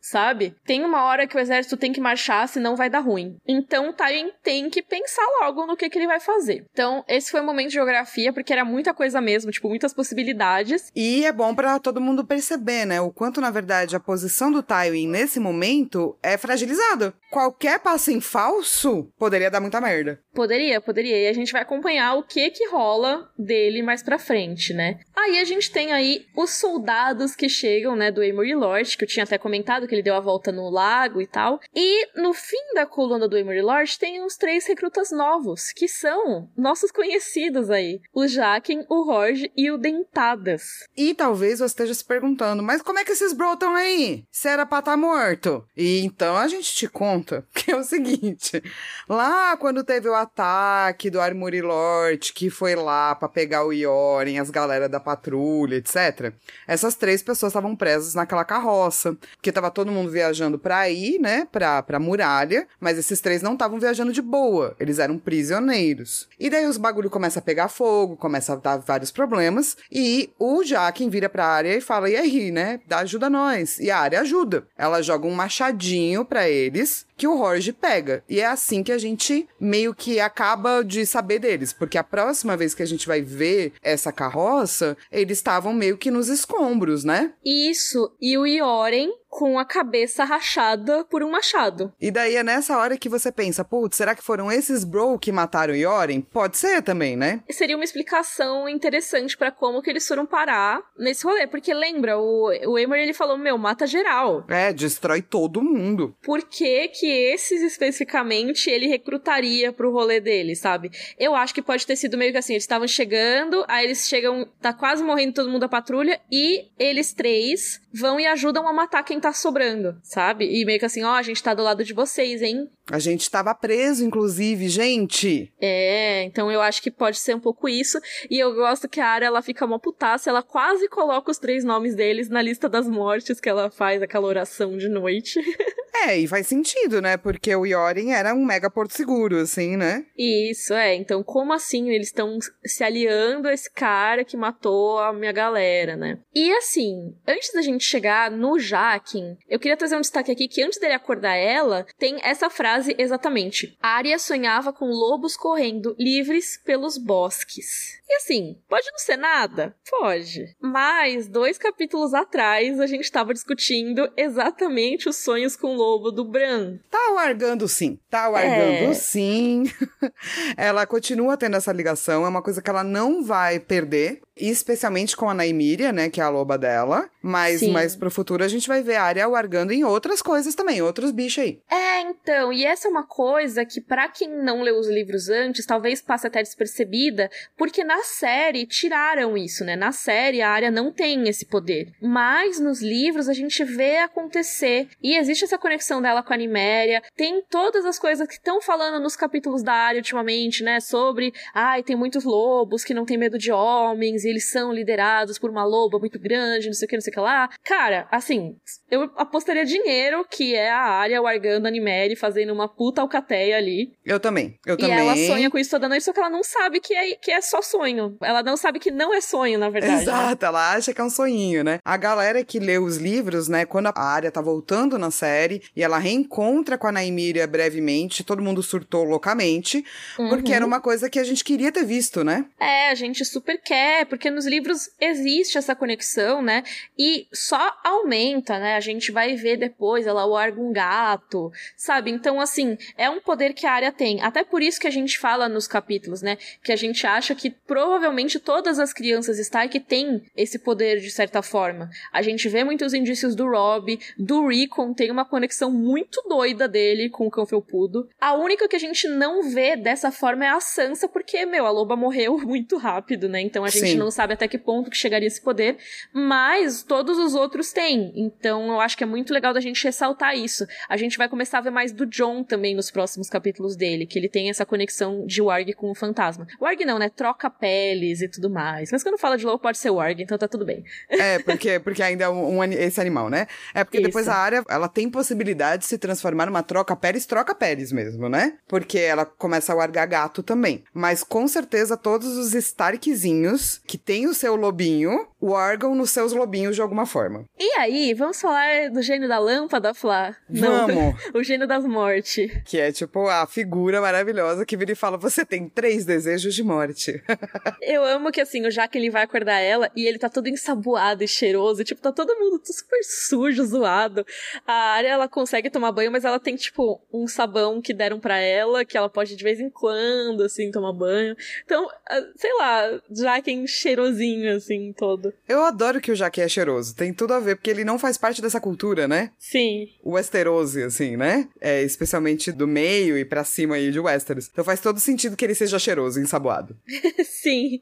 sabe? Tem uma hora que o exército tem que marchar, senão vai dar ruim. Então Tywin tem que pensar logo no que que ele vai fazer. Então esse foi o momento de geografia, porque era muita coisa mesmo, tipo muitas possibilidades. E é bom pra todo mundo perceber, né? O quanto, na verdade, a posição do Tywin nesse momento é fragilizada. Qualquer passo em falso poderia dar muita merda. Poderia, poderia. E a gente vai acompanhar o que que rola dele mais pra frente, né? Aí a gente tem aí os soldados que chegam, né, do Amory Lord, que eu tinha até comentado que ele deu a volta no lago e tal. E no fim da coluna do Amory Lord tem uns três recrutas novos, que são nossos conhecidos aí. O Jaqen, o Jorge e o Dentadas. E talvez você esteja se perguntando, mas como é que esses bro tão aí? Se era pra estar morto. E então a gente te conta que é o seguinte: lá quando teve o ataque do Armory Lord, que foi lá pra pegar o Yoren, as galera da patrulha, etc. Essas três pessoas estavam presas naquela carroça, porque tava todo mundo viajando pra ir, né, pra, pra muralha, mas esses três não estavam viajando de boa, eles eram prisioneiros. E daí os bagulho começa a pegar fogo, começa a dar vários problemas, e o Jaquen vira pra área e fala: e aí, né, dá ajuda a nós. E a área ajuda. Ela joga um machadinho pra eles, que o Jorge pega. E é assim que a gente meio que acaba de saber deles, porque a próxima vez que a gente vai ver essa carroça, eles estavam meio que nos escombros, né? Isso, e o Yoren com a cabeça rachada por um machado. E daí é nessa hora que você pensa, putz, será que foram esses bro que mataram o Yoren? Pode ser também, né? seria uma explicação interessante pra como que eles foram parar nesse rolê. Porque lembra, o, o Emer ele falou, meu, mata geral. É, destrói todo mundo. Por que que esses especificamente ele recrutaria pro rolê dele, sabe? Eu acho que pode ter sido meio que assim, eles estavam chegando, aí eles chegam, tá quase morrendo todo mundo da patrulha, e eles três vão e ajudam a matar quem tá sobrando, sabe? E meio que assim, ó, a gente tá do lado de vocês, hein? A gente tava preso, inclusive, gente. É, então eu acho que pode ser um pouco isso. E eu gosto que a Arya, ela fica uma putaça, ela quase coloca os três nomes deles na lista das mortes que ela faz, aquela oração de noite. É, e faz sentido, né? Porque o Yoren era um mega porto seguro, assim, né? Isso, é. Então, como assim eles estão se aliando a esse cara que matou a minha galera, né? E assim, antes da gente chegar no Jaquen, eu queria trazer um destaque aqui que antes dele acordar ela, tem essa frase exatamente. Arya sonhava com lobos correndo livres pelos bosques. E assim, pode não ser nada? Pode. Mas, dois capítulos atrás, a gente estava discutindo exatamente os sonhos com o lobo do Bran. Tá largando sim. Tá largando É. sim. ela continua tendo essa ligação. É uma coisa que ela não vai perder. Especialmente com a Naimíria, né? Que é a loba dela. Mas Sim. mais pro futuro a gente vai ver a Arya largando em outras coisas também. Outros bichos aí. É, então, e essa é uma coisa que pra quem não leu os livros antes, talvez passe até despercebida, porque na série tiraram isso, né? Na série a área não tem esse poder, mas nos livros a gente vê acontecer e existe essa conexão dela com a Niméria, tem todas as coisas que estão falando nos capítulos da área ultimamente, né? Sobre, ai, tem muitos lobos que não tem medo de homens, e eles são liderados por uma loba muito grande, não sei o que, não sei o que lá. Cara, assim, eu apostaria dinheiro que é a área largando a Niméria e fazendo uma puta alcateia ali. Eu também. Eu E também. ela sonha com isso toda noite, só que ela não sabe que é, que é só sonho. Ela não sabe que não é sonho, na verdade. né? Exato, ela acha que é um sonhinho, né? A galera que lê os livros, né, quando a Arya tá voltando na série e ela reencontra com a Naimíria brevemente, todo mundo surtou loucamente, porque Uhum. era uma coisa que a gente queria ter visto, né? É, a gente super quer, Porque nos livros existe essa conexão, né? E só aumenta, né? A gente vai ver depois ela larga um gato, sabe? Então, assim, é um poder que a área tem. Até por isso que a gente fala nos capítulos, né? Que a gente acha que provavelmente todas as crianças Stark têm esse poder de certa forma. A gente vê muitos indícios do Rob, do Rickon tem uma conexão muito doida dele com o cão felpudo. A única que a gente não vê dessa forma é a Sansa, porque, meu, a loba morreu muito rápido, né? Então a gente Sim. Não sabe até que ponto que chegaria esse poder, mas todos os outros têm. Então eu acho que é muito legal da gente ressaltar isso. A gente vai começar a ver mais do John também nos próximos capítulos dele, que ele tem essa conexão de Warg com o fantasma. Warg não, né? Troca peles e tudo mais. Mas quando fala de lobo pode ser Warg, então tá tudo bem. É, porque, porque ainda é um, um esse animal, né? É porque isso. depois a área, ela tem possibilidade de se transformar numa troca peles, troca peles mesmo, né? Porque ela começa a largar gato também. Mas com certeza todos os Starkzinhos que tem o seu lobinho, wargam nos seus lobinhos de alguma forma. E aí, vamos falar do gênio da lâmpada, Flá? Vamos! Não, o gênio das mortes. Que é tipo a figura maravilhosa que vira e fala: você tem três desejos de morte. Eu amo que assim, o Jack ele vai acordar ela e ele tá todo ensaboado e cheiroso. Tipo, tá todo mundo super sujo, zoado. A área ela consegue tomar banho, mas ela tem, tipo, um sabão que deram para ela, que ela pode de vez em quando, assim, tomar banho. Então, ah, sei lá, Jack cheirosinho, assim, todo. Eu adoro que o Jack é cheiroso. Tem tudo a ver, porque ele não faz parte dessa cultura, né? Sim. O Westerose, assim, né? É, especialmente do meio e pra cima aí de Westeros. Então faz todo sentido que ele seja cheiroso, ensaboado. Sim,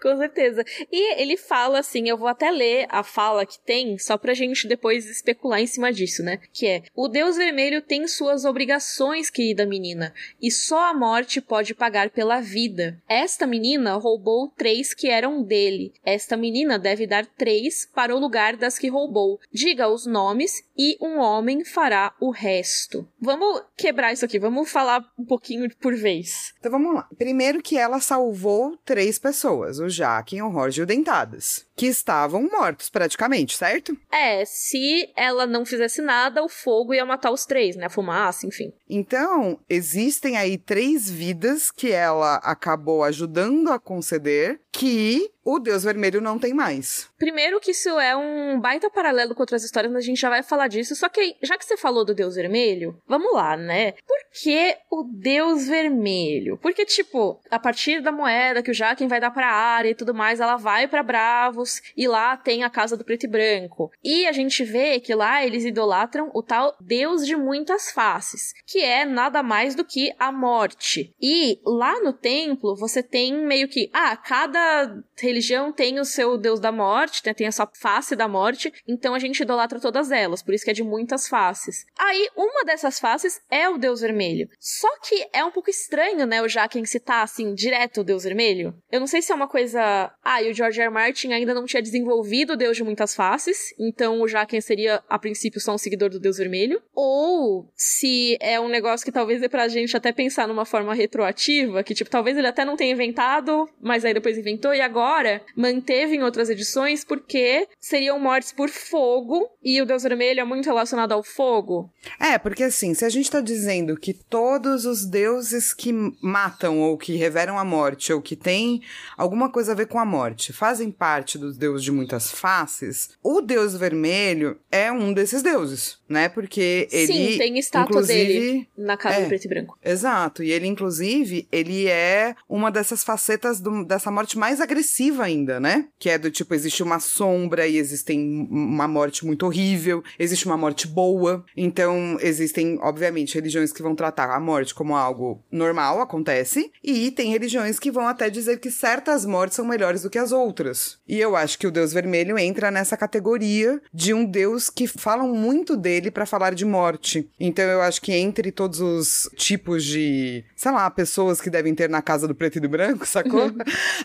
com certeza. E ele fala assim, eu vou até ler a fala que tem, só pra gente depois especular em cima disso, né? Que é: O Deus Vermelho tem suas obrigações, querida menina, e só a morte pode pagar pela vida. Esta menina roubou três que eram dele. Esta menina deve dar três para o lugar das que roubou. Diga os nomes e um homem fará o resto. Vamos quebrar isso aqui, vamos falar um pouquinho por vez. Então vamos lá. Primeiro que ela salvou três pessoas, o Jaquen, o Jorge e o Dentadas, que estavam mortos praticamente, certo? É, se ela não fizesse nada, o fogo ia matar os três, né? A fumaça, enfim. Então, existem aí três vidas que ela acabou ajudando a conceder que o Deus Vermelho não tem mais. Primeiro que isso é um baita paralelo com outras histórias, mas a gente já vai falar disso. Só que, já que você falou do Deus Vermelho, vamos lá, né? Por que o Deus Vermelho? Porque, tipo, a partir da moeda que o Jaquen vai dar pra área e tudo mais, ela vai para Bravos e lá tem a Casa do Preto e Branco. E a gente vê que lá eles idolatram o tal Deus de muitas faces, que é nada mais do que a morte. E lá no templo você tem meio que, ah, cada religião tem o seu deus da morte, né? tem a sua face da morte, então a gente idolatra todas elas, por isso que é de muitas faces. Aí, uma dessas faces é o deus vermelho. Só que é um pouco estranho, né, o Jaquen citar, assim, direto o deus vermelho. Eu não sei se é uma coisa... Ah, e o George R. R. Martin ainda não tinha desenvolvido o deus de muitas faces, então o Jaquen seria, a princípio, só um seguidor do deus vermelho. Ou se é um negócio que talvez dê pra gente até pensar numa forma retroativa, que, tipo, talvez ele até não tenha inventado, mas aí depois inventou, e agora manteve em outras edições porque seriam mortes por fogo e o Deus Vermelho é muito relacionado ao fogo. É, porque assim, se a gente tá dizendo que todos os deuses que matam ou que reveram a morte ou que têm alguma coisa a ver com a morte fazem parte dos deuses de muitas faces, o Deus Vermelho é um desses deuses, né? Porque ele. Sim, tem estátua dele na casa é, do preto e branco. Exato. E ele, inclusive, ele é uma dessas facetas do, dessa morte mais agressiva ainda, né? Que é do tipo, existe uma sombra e existem uma morte muito horrível, existe uma morte boa. Então, existem, obviamente, religiões que vão tratar a morte como algo normal, acontece, e tem religiões que vão até dizer que certas mortes são melhores do que as outras. E eu acho que o Deus Vermelho entra nessa categoria de um Deus que falam muito dele para falar de morte. Então, eu acho que entre todos os tipos de, sei lá, pessoas que devem ter na casa do preto e do branco, sacou?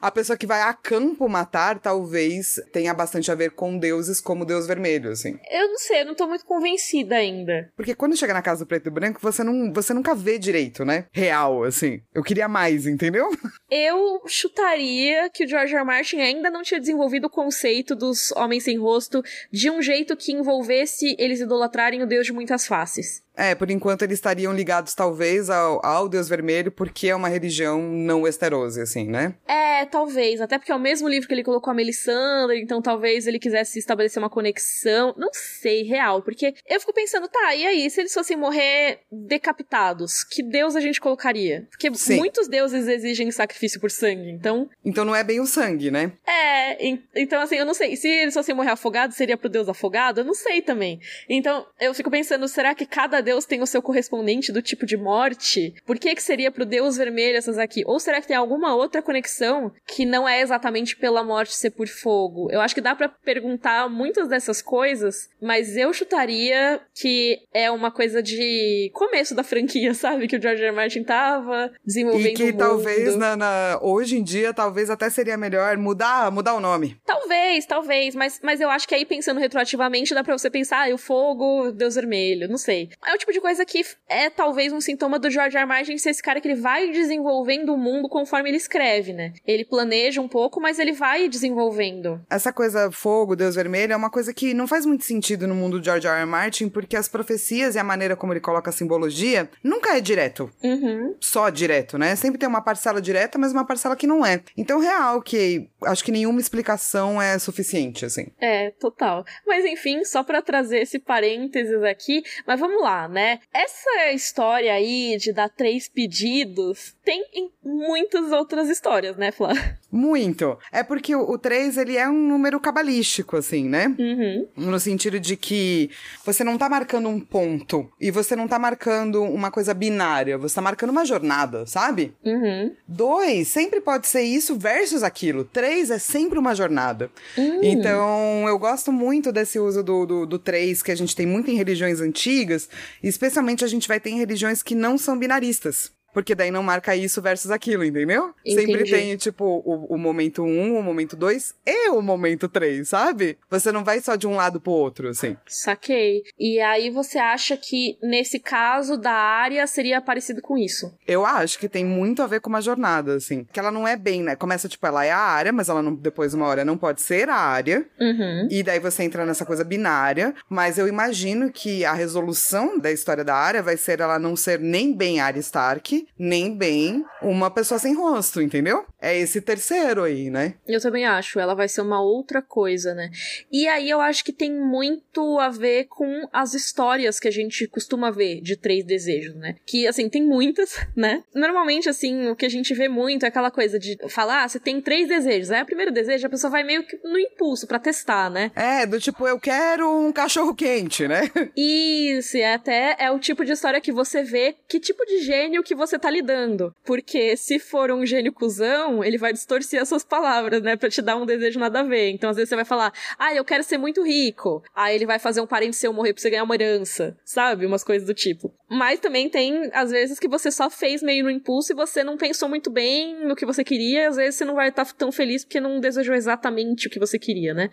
a pessoa que vai a campo campo matar talvez tenha bastante a ver com deuses como Deus Vermelho, assim. Eu não sei, eu não tô muito convencida ainda. Porque quando chega na casa do preto e branco, você, não, você nunca vê direito, né? Real, assim. Eu queria mais, entendeu? Eu chutaria que o George R. R. Martin ainda não tinha desenvolvido o conceito dos homens sem rosto de um jeito que envolvesse eles idolatrarem o deus de muitas faces. É, por enquanto eles estariam ligados talvez ao, ao Deus Vermelho, porque é uma religião não Westerosi, assim, né? É, talvez. Até porque é o mesmo livro que ele colocou a Melisandre, então talvez ele quisesse estabelecer uma conexão. Não sei, real. Porque eu fico pensando, tá, e aí, se eles fossem morrer decapitados, que deus a gente colocaria? Porque Sim. muitos deuses exigem sacrifício por sangue, então. Então não é bem o sangue, né? É, então assim, eu não sei. Se eles fossem morrer afogados, seria pro deus afogado? Eu não sei também. Então, eu fico pensando, será que cada deus tem o seu correspondente do tipo de morte? Por que que seria pro deus vermelho essas aqui? Ou será que tem alguma outra conexão que não é exatamente pela morte ser por fogo? Eu acho que dá para perguntar muitas dessas coisas, mas eu chutaria que é uma coisa de começo da franquia, sabe? Que o George. R. Martin tava desenvolvendo E que talvez na, na, hoje em dia talvez até seria melhor mudar, mudar o nome. Talvez, talvez, mas, mas eu acho que aí pensando retroativamente dá para você pensar, ah, o fogo, Deus vermelho, não sei. É o tipo de coisa que é talvez um sintoma do George R. Martin ser esse cara que ele vai desenvolvendo o mundo conforme ele escreve, né? Ele planeja um pouco, mas ele vai desenvolvendo. Essa coisa fogo, Deus vermelho é uma coisa que não faz muito sentido no mundo do George R. R. Martin, porque as profecias e a maneira como ele coloca a simbologia nunca é direto. Uhum. Só direto, né? Sempre tem uma parcela direta, mas uma parcela que não é. Então, real que acho que nenhuma explicação é suficiente, assim. É, total. Mas enfim, só para trazer esse parênteses aqui, mas vamos lá, né? Essa história aí de dar três pedidos tem em muitas outras histórias, né, Flá? Muito. É porque o 3, ele é um número cabalístico, assim, né? Uhum. No sentido de que você não tá marcando um ponto e você não tá marcando uma coisa binária, você tá marcando uma jornada, sabe? Uhum. Dois, sempre pode ser isso versus aquilo. Três é sempre uma jornada. Uhum. Então, eu gosto muito desse uso do, do, do três, que a gente tem muito em religiões antigas, e especialmente a gente vai ter em religiões que não são binaristas. Porque daí não marca isso versus aquilo, entendeu? Entendi. Sempre tem, tipo, o, o momento 1, um, o momento 2 e o momento 3, sabe? Você não vai só de um lado pro outro, assim. Saquei. E aí você acha que, nesse caso da área, seria parecido com isso? Eu acho que tem muito a ver com uma jornada, assim. Que ela não é bem, né? Começa, tipo, ela é a área, mas ela não, depois, uma hora, não pode ser a área. Uhum. E daí você entra nessa coisa binária. Mas eu imagino que a resolução da história da área vai ser ela não ser nem bem Arya Stark, nem bem uma pessoa sem rosto, entendeu? É esse terceiro aí, né? Eu também acho, ela vai ser uma outra coisa, né? E aí eu acho que tem muito a ver com as histórias que a gente costuma ver de três desejos, né? Que, assim, tem muitas, né? Normalmente, assim, o que a gente vê muito é aquela coisa de falar, ah, você tem três desejos. Aí o primeiro desejo, a pessoa vai meio que no impulso para testar, né? É, do tipo, eu quero um cachorro quente, né? Isso, e até é o tipo de história que você vê que tipo de gênio que você você tá lidando. Porque se for um gênio cuzão, ele vai distorcer as suas palavras, né? Pra te dar um desejo nada a ver. Então, às vezes, você vai falar, ah, eu quero ser muito rico. Aí ele vai fazer um parente seu morrer pra você ganhar uma herança, sabe? Umas coisas do tipo. Mas também tem, às vezes, que você só fez meio no impulso e você não pensou muito bem no que você queria. Às vezes, você não vai estar tá tão feliz porque não desejou exatamente o que você queria, né?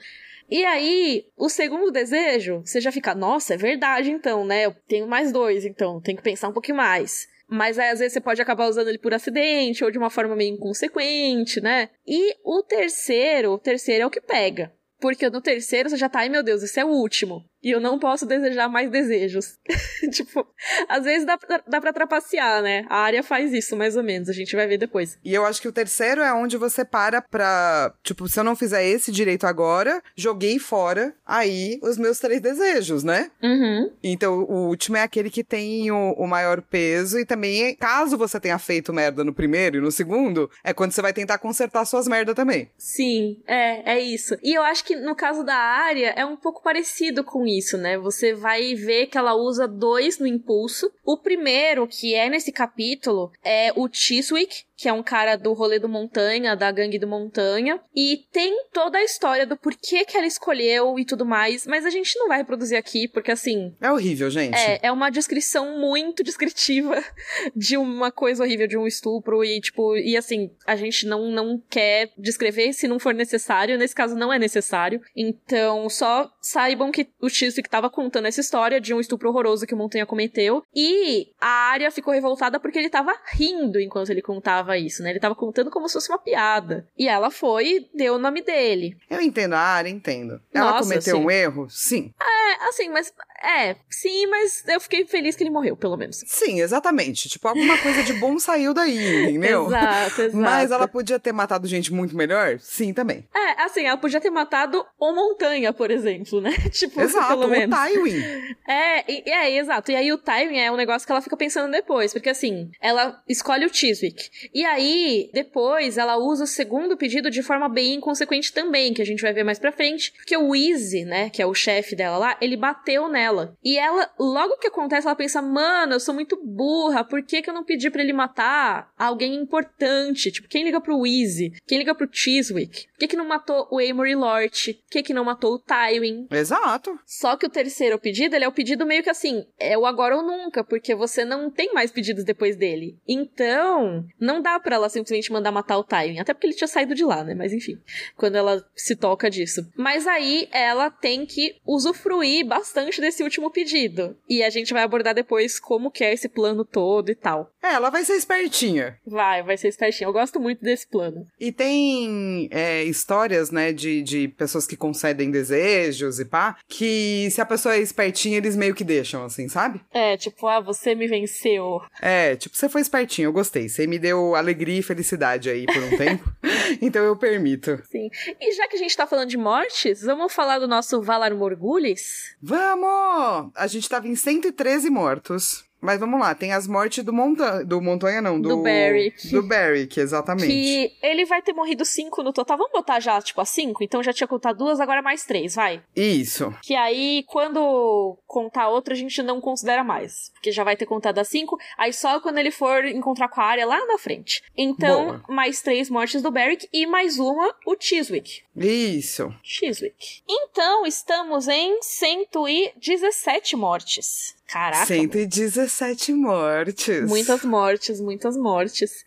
E aí, o segundo desejo, você já fica, nossa, é verdade então, né? Eu tenho mais dois, então, tenho que pensar um pouquinho mais. Mas aí, às vezes, você pode acabar usando ele por acidente ou de uma forma meio inconsequente, né? E o terceiro, o terceiro é o que pega. Porque no terceiro você já tá, ai meu Deus, esse é o último. E eu não posso desejar mais desejos. tipo, às vezes dá, dá, dá pra trapacear, né? A área faz isso, mais ou menos. A gente vai ver depois. E eu acho que o terceiro é onde você para pra. Tipo, se eu não fizer esse direito agora, joguei fora aí os meus três desejos, né? Uhum. Então, o último é aquele que tem o, o maior peso. E também, caso você tenha feito merda no primeiro e no segundo, é quando você vai tentar consertar suas merdas também. Sim, é, é isso. E eu acho que no caso da área é um pouco parecido com isso, né? Você vai ver que ela usa dois no impulso. O primeiro, que é nesse capítulo, é o Chiswick, que é um cara do rolê do Montanha, da gangue do Montanha, e tem toda a história do porquê que ela escolheu e tudo mais, mas a gente não vai reproduzir aqui, porque assim. É horrível, gente. É, é uma descrição muito descritiva de uma coisa horrível, de um estupro, e tipo, e assim, a gente não, não quer descrever se não for necessário, nesse caso não é necessário. Então, só saibam que o Chiswick estava contando essa história de um estupro horroroso que o Montanha cometeu, e a área ficou revoltada porque ele estava rindo enquanto ele contava contava isso, né? Ele tava contando como se fosse uma piada. E ela foi e deu o nome dele. Eu entendo a área, entendo. Ela Nossa, cometeu assim, um erro? Sim. É, assim, mas É, sim, mas eu fiquei feliz que ele morreu, pelo menos. Sim, exatamente. Tipo, alguma coisa de bom saiu daí, entendeu? exato, exato. Mas ela podia ter matado gente muito melhor? Sim, também. É, assim, ela podia ter matado o Montanha, por exemplo, né? tipo, exato, pelo menos. o Tywin. É, é, exato. E aí o Tywin é um negócio que ela fica pensando depois, porque assim, ela escolhe o Chiswick. E aí, depois, ela usa o segundo pedido de forma bem inconsequente também, que a gente vai ver mais pra frente, porque o Easy, né, que é o chefe dela lá, ele bateu nela. E ela, logo que acontece, ela pensa, mano, eu sou muito burra, por que que eu não pedi para ele matar alguém importante? Tipo, quem liga pro Easy? Quem liga pro Chiswick? Por que que não matou o Amory Lort? Por que que não matou o Tywin? Exato. Só que o terceiro pedido, ele é o pedido meio que assim, é o agora ou nunca, porque você não tem mais pedidos depois dele. Então, não dá para ela simplesmente mandar matar o Tywin, até porque ele tinha saído de lá, né? Mas enfim, quando ela se toca disso. Mas aí ela tem que usufruir bastante desse último pedido. E a gente vai abordar depois como que é esse plano todo e tal. É, ela vai ser espertinha. Vai, vai ser espertinha. Eu gosto muito desse plano. E tem é, histórias, né, de, de pessoas que concedem desejos e pá, que se a pessoa é espertinha, eles meio que deixam, assim, sabe? É, tipo, ah, você me venceu. É, tipo, você foi espertinho, eu gostei. Você me deu alegria e felicidade aí por um tempo. então eu permito. Sim. E já que a gente tá falando de mortes, vamos falar do nosso Valar Morgulis? Vamos! A gente tava em 113 mortos. Mas vamos lá, tem as mortes do Montanha. Do Montanha, não, do. Do Beric. Do Beric, exatamente. Que ele vai ter morrido cinco no total. Vamos botar já, tipo, a cinco? Então já tinha contado duas, agora mais três, vai. Isso. Que aí, quando contar outra, a gente não considera mais. Porque já vai ter contado as cinco. Aí só quando ele for encontrar com a área lá na frente. Então, Boa. mais três mortes do Beric e mais uma, o Chiswick. Isso. Chiswick. Então, estamos em 117 mortes. Caraca. 117 mortes. Muitas mortes, muitas mortes.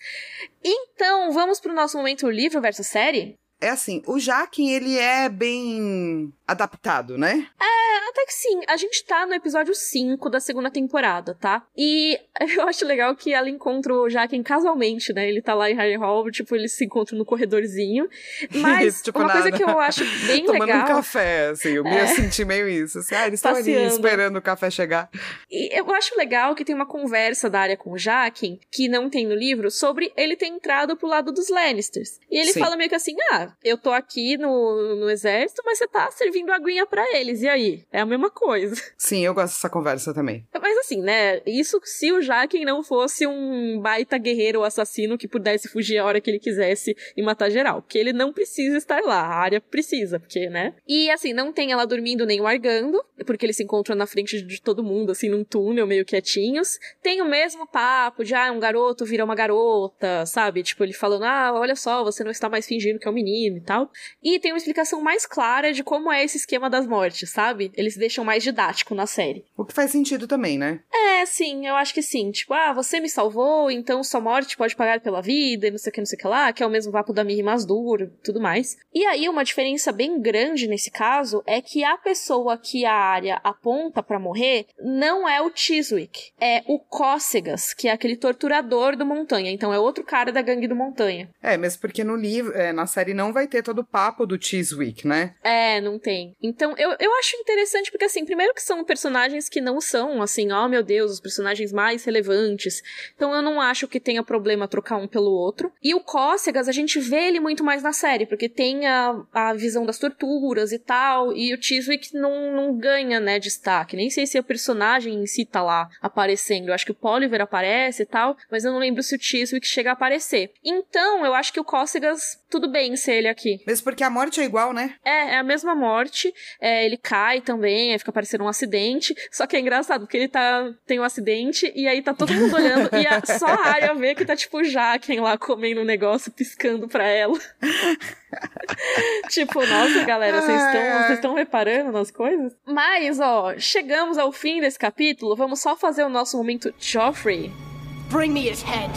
Então, vamos pro nosso momento livro versus série? É assim, o Jaquen, ele é bem adaptado, né? É, até que sim. A gente tá no episódio 5 da segunda temporada, tá? E eu acho legal que ela encontra o Jaquen casualmente, né? Ele tá lá em Harrenhal, tipo, eles se encontram no corredorzinho. Mas tipo, uma nada. coisa que eu acho bem Tomando legal... Tomando um café, assim. Eu é. me senti meio isso. Assim, ah, eles estão ali esperando o café chegar. E eu acho legal que tem uma conversa da área com o Jaquen, que não tem no livro, sobre ele ter entrado pro lado dos Lannisters. E ele sim. fala meio que assim, ah, eu tô aqui no, no exército, mas você tá servindo servindo aguinha para eles. E aí? É a mesma coisa. Sim, eu gosto dessa conversa também. Mas assim, né? Isso se o Jaquen não fosse um baita guerreiro ou assassino que pudesse fugir a hora que ele quisesse e matar geral. Porque ele não precisa estar lá. A área precisa, porque, né? E assim, não tem ela dormindo nem largando, porque eles se encontram na frente de todo mundo, assim, num túnel, meio quietinhos. Tem o mesmo papo de, ah, um garoto vira uma garota, sabe? Tipo, ele falando, ah, olha só, você não está mais fingindo que é um menino e tal. E tem uma explicação mais clara de como é esse esquema das mortes, sabe? Eles deixam mais didático na série. O que faz sentido também, né? É, sim, eu acho que sim. Tipo, ah, você me salvou, então sua morte pode pagar pela vida, e não sei o que, não sei o que lá, que é o mesmo vapo da Miri Masdur, tudo mais. E aí, uma diferença bem grande nesse caso é que a pessoa que a área aponta para morrer não é o Chiswick, é o Cócegas, que é aquele torturador do Montanha. Então é outro cara da gangue do Montanha. É, mesmo porque no livro, é, na série não vai ter todo o papo do Chiswick, né? É, não tem. Então, eu, eu acho interessante porque, assim, primeiro que são personagens que não são, assim, oh meu Deus, os personagens mais relevantes. Então, eu não acho que tenha problema trocar um pelo outro. E o Cócegas, a gente vê ele muito mais na série, porque tem a, a visão das torturas e tal, e o Chiswick não, não ganha, né, destaque. Nem sei se o personagem em si tá lá aparecendo. Eu acho que o Poliver aparece e tal, mas eu não lembro se o Chiswick chega a aparecer. Então, eu acho que o Cócegas, tudo bem ser ele aqui. Mesmo porque a morte é igual, né? É, é a mesma morte morte, é, ele cai também, aí fica parecendo um acidente. Só que é engraçado, porque ele tá. tem um acidente e aí tá todo mundo olhando e a, só a área vê que tá tipo o Jaquem lá comendo um negócio, piscando pra ela. tipo, nossa, galera, vocês estão reparando nas coisas? Mas, ó, chegamos ao fim desse capítulo, vamos só fazer o nosso momento Joffrey. Bring me his head.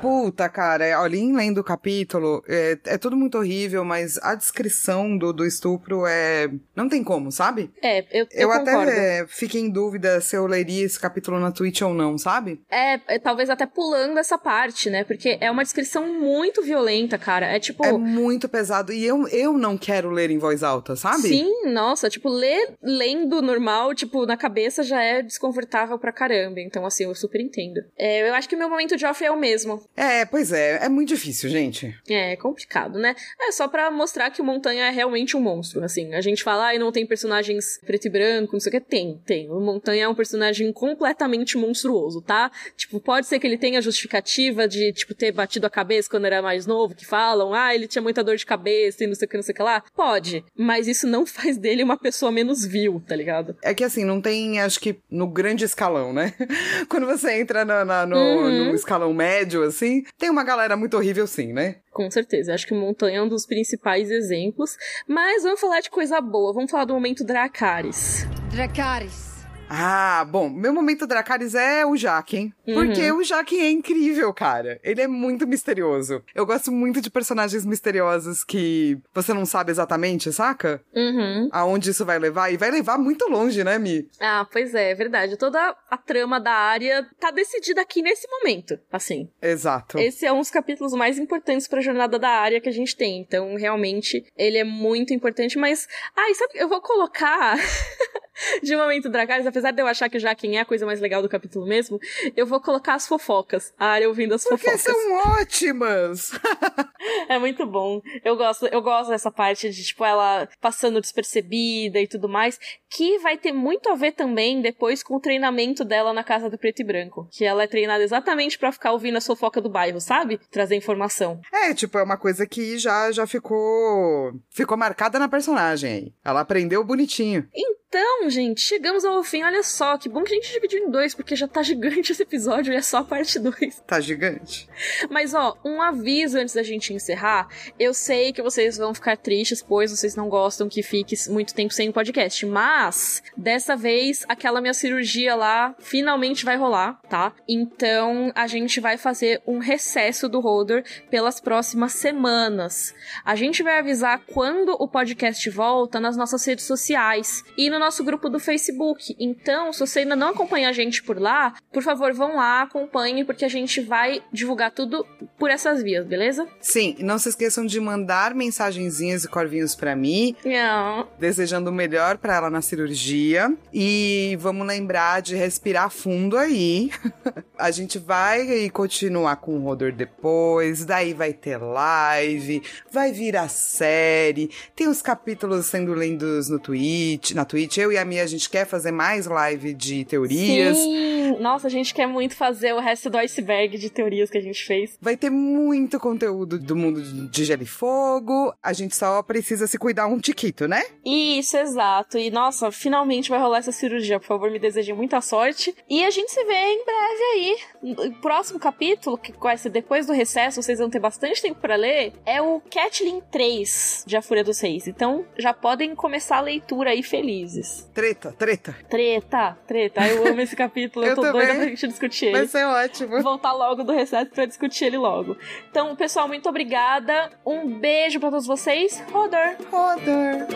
Puta, cara, olha, em lendo o capítulo, é, é, tudo muito horrível, mas a descrição do, do estupro é. Não tem como, sabe? É, eu, eu, eu até fiquei em dúvida se eu leria esse capítulo na Twitch ou não, sabe? É, é, talvez até pulando essa parte, né? Porque é uma descrição muito violenta, cara. É tipo. É muito pesado. E eu, eu não quero ler em voz alta, sabe? Sim, nossa, tipo, ler lendo normal, tipo, na cabeça já é desconfortável pra caramba. Então, assim, eu super entendo. É, eu acho que o meu momento de off é o mesmo. É, pois é. É muito difícil, gente. É, é complicado, né? É só para mostrar que o Montanha é realmente um monstro. Assim, a gente fala, ah, não tem personagens preto e branco, não sei o que. Tem, tem. O Montanha é um personagem completamente monstruoso, tá? Tipo, pode ser que ele tenha justificativa de, tipo, ter batido a cabeça quando era mais novo, que falam, ah, ele tinha muita dor de cabeça e não sei o que, não sei o que lá. Pode. Mas isso não faz dele uma pessoa menos vil, tá ligado? É que assim, não tem, acho que, no grande escalão, né? Quando você entra na, na, no, uhum. no escalão médio, assim, tem uma galera muito horrível, sim, né? Com certeza. Acho que o Montanha é um dos principais exemplos. Mas vamos falar de coisa boa. Vamos falar do momento Dracarys. Dracarys. Ah, bom, meu momento Dracarys é o Jaquen. Uhum. Porque o Jaquen é incrível, cara. Ele é muito misterioso. Eu gosto muito de personagens misteriosos que você não sabe exatamente, saca? Uhum. Aonde isso vai levar. E vai levar muito longe, né, Mi? Ah, pois é, é verdade. Toda a trama da área tá decidida aqui nesse momento, assim. Exato. Esse é um dos capítulos mais importantes pra jornada da área que a gente tem. Então, realmente, ele é muito importante. Mas, ai, sabe, eu vou colocar. de momento Dracarys, apesar de eu achar que já quem é a coisa mais legal do capítulo mesmo, eu vou colocar as fofocas. A área ouvindo as Porque fofocas. Porque são ótimas! é muito bom. Eu gosto, eu gosto dessa parte de, tipo, ela passando despercebida e tudo mais, que vai ter muito a ver também depois com o treinamento dela na Casa do Preto e Branco. Que ela é treinada exatamente para ficar ouvindo a fofoca do bairro, sabe? Trazer informação. É, tipo, é uma coisa que já, já ficou. ficou marcada na personagem. Ela aprendeu bonitinho. Então, gente, chegamos ao fim. Olha só, que bom que a gente dividiu em dois, porque já tá gigante esse episódio e é só a parte 2. Tá gigante. Mas, ó, um aviso antes da gente encerrar. Eu sei que vocês vão ficar tristes, pois vocês não gostam que fique muito tempo sem o podcast. Mas, dessa vez, aquela minha cirurgia lá finalmente vai rolar, tá? Então, a gente vai fazer um recesso do Holder pelas próximas semanas. A gente vai avisar quando o podcast volta nas nossas redes sociais e no nosso grupo do Facebook. Então, se você ainda não acompanha a gente por lá, por favor, vão lá, acompanhe, porque a gente vai divulgar tudo por essas vias, beleza? Sim, não se esqueçam de mandar mensagenzinhas e corvinhos para mim. Não. Desejando o melhor para ela na cirurgia. E vamos lembrar de respirar fundo aí. a gente vai continuar com o Rodor depois, daí vai ter live, vai vir a série, tem os capítulos sendo lendos no Twitch, na Twitch. Eu e a Mia, a gente quer fazer mais live de teorias. Sim! Nossa, a gente quer muito fazer o resto do iceberg de teorias que a gente fez. Vai ter muito conteúdo do mundo de gelo e fogo. A gente só precisa se cuidar um tiquito, né? Isso, exato. E nossa, finalmente vai rolar essa cirurgia. Por favor, me desejem muita sorte. E a gente se vê em breve aí. O próximo capítulo, que vai ser depois do recesso, vocês vão ter bastante tempo para ler, é o Catlin 3 de A Fúria dos Reis. Então já podem começar a leitura aí felizes. Treta, treta. Treta, treta. Eu amo esse capítulo. eu, eu tô também. doida pra gente discutir ele. Vai ser ótimo. Voltar logo do recesso pra discutir ele logo. Então, pessoal, muito obrigada. Um beijo para todos vocês. Rodor. Rodor.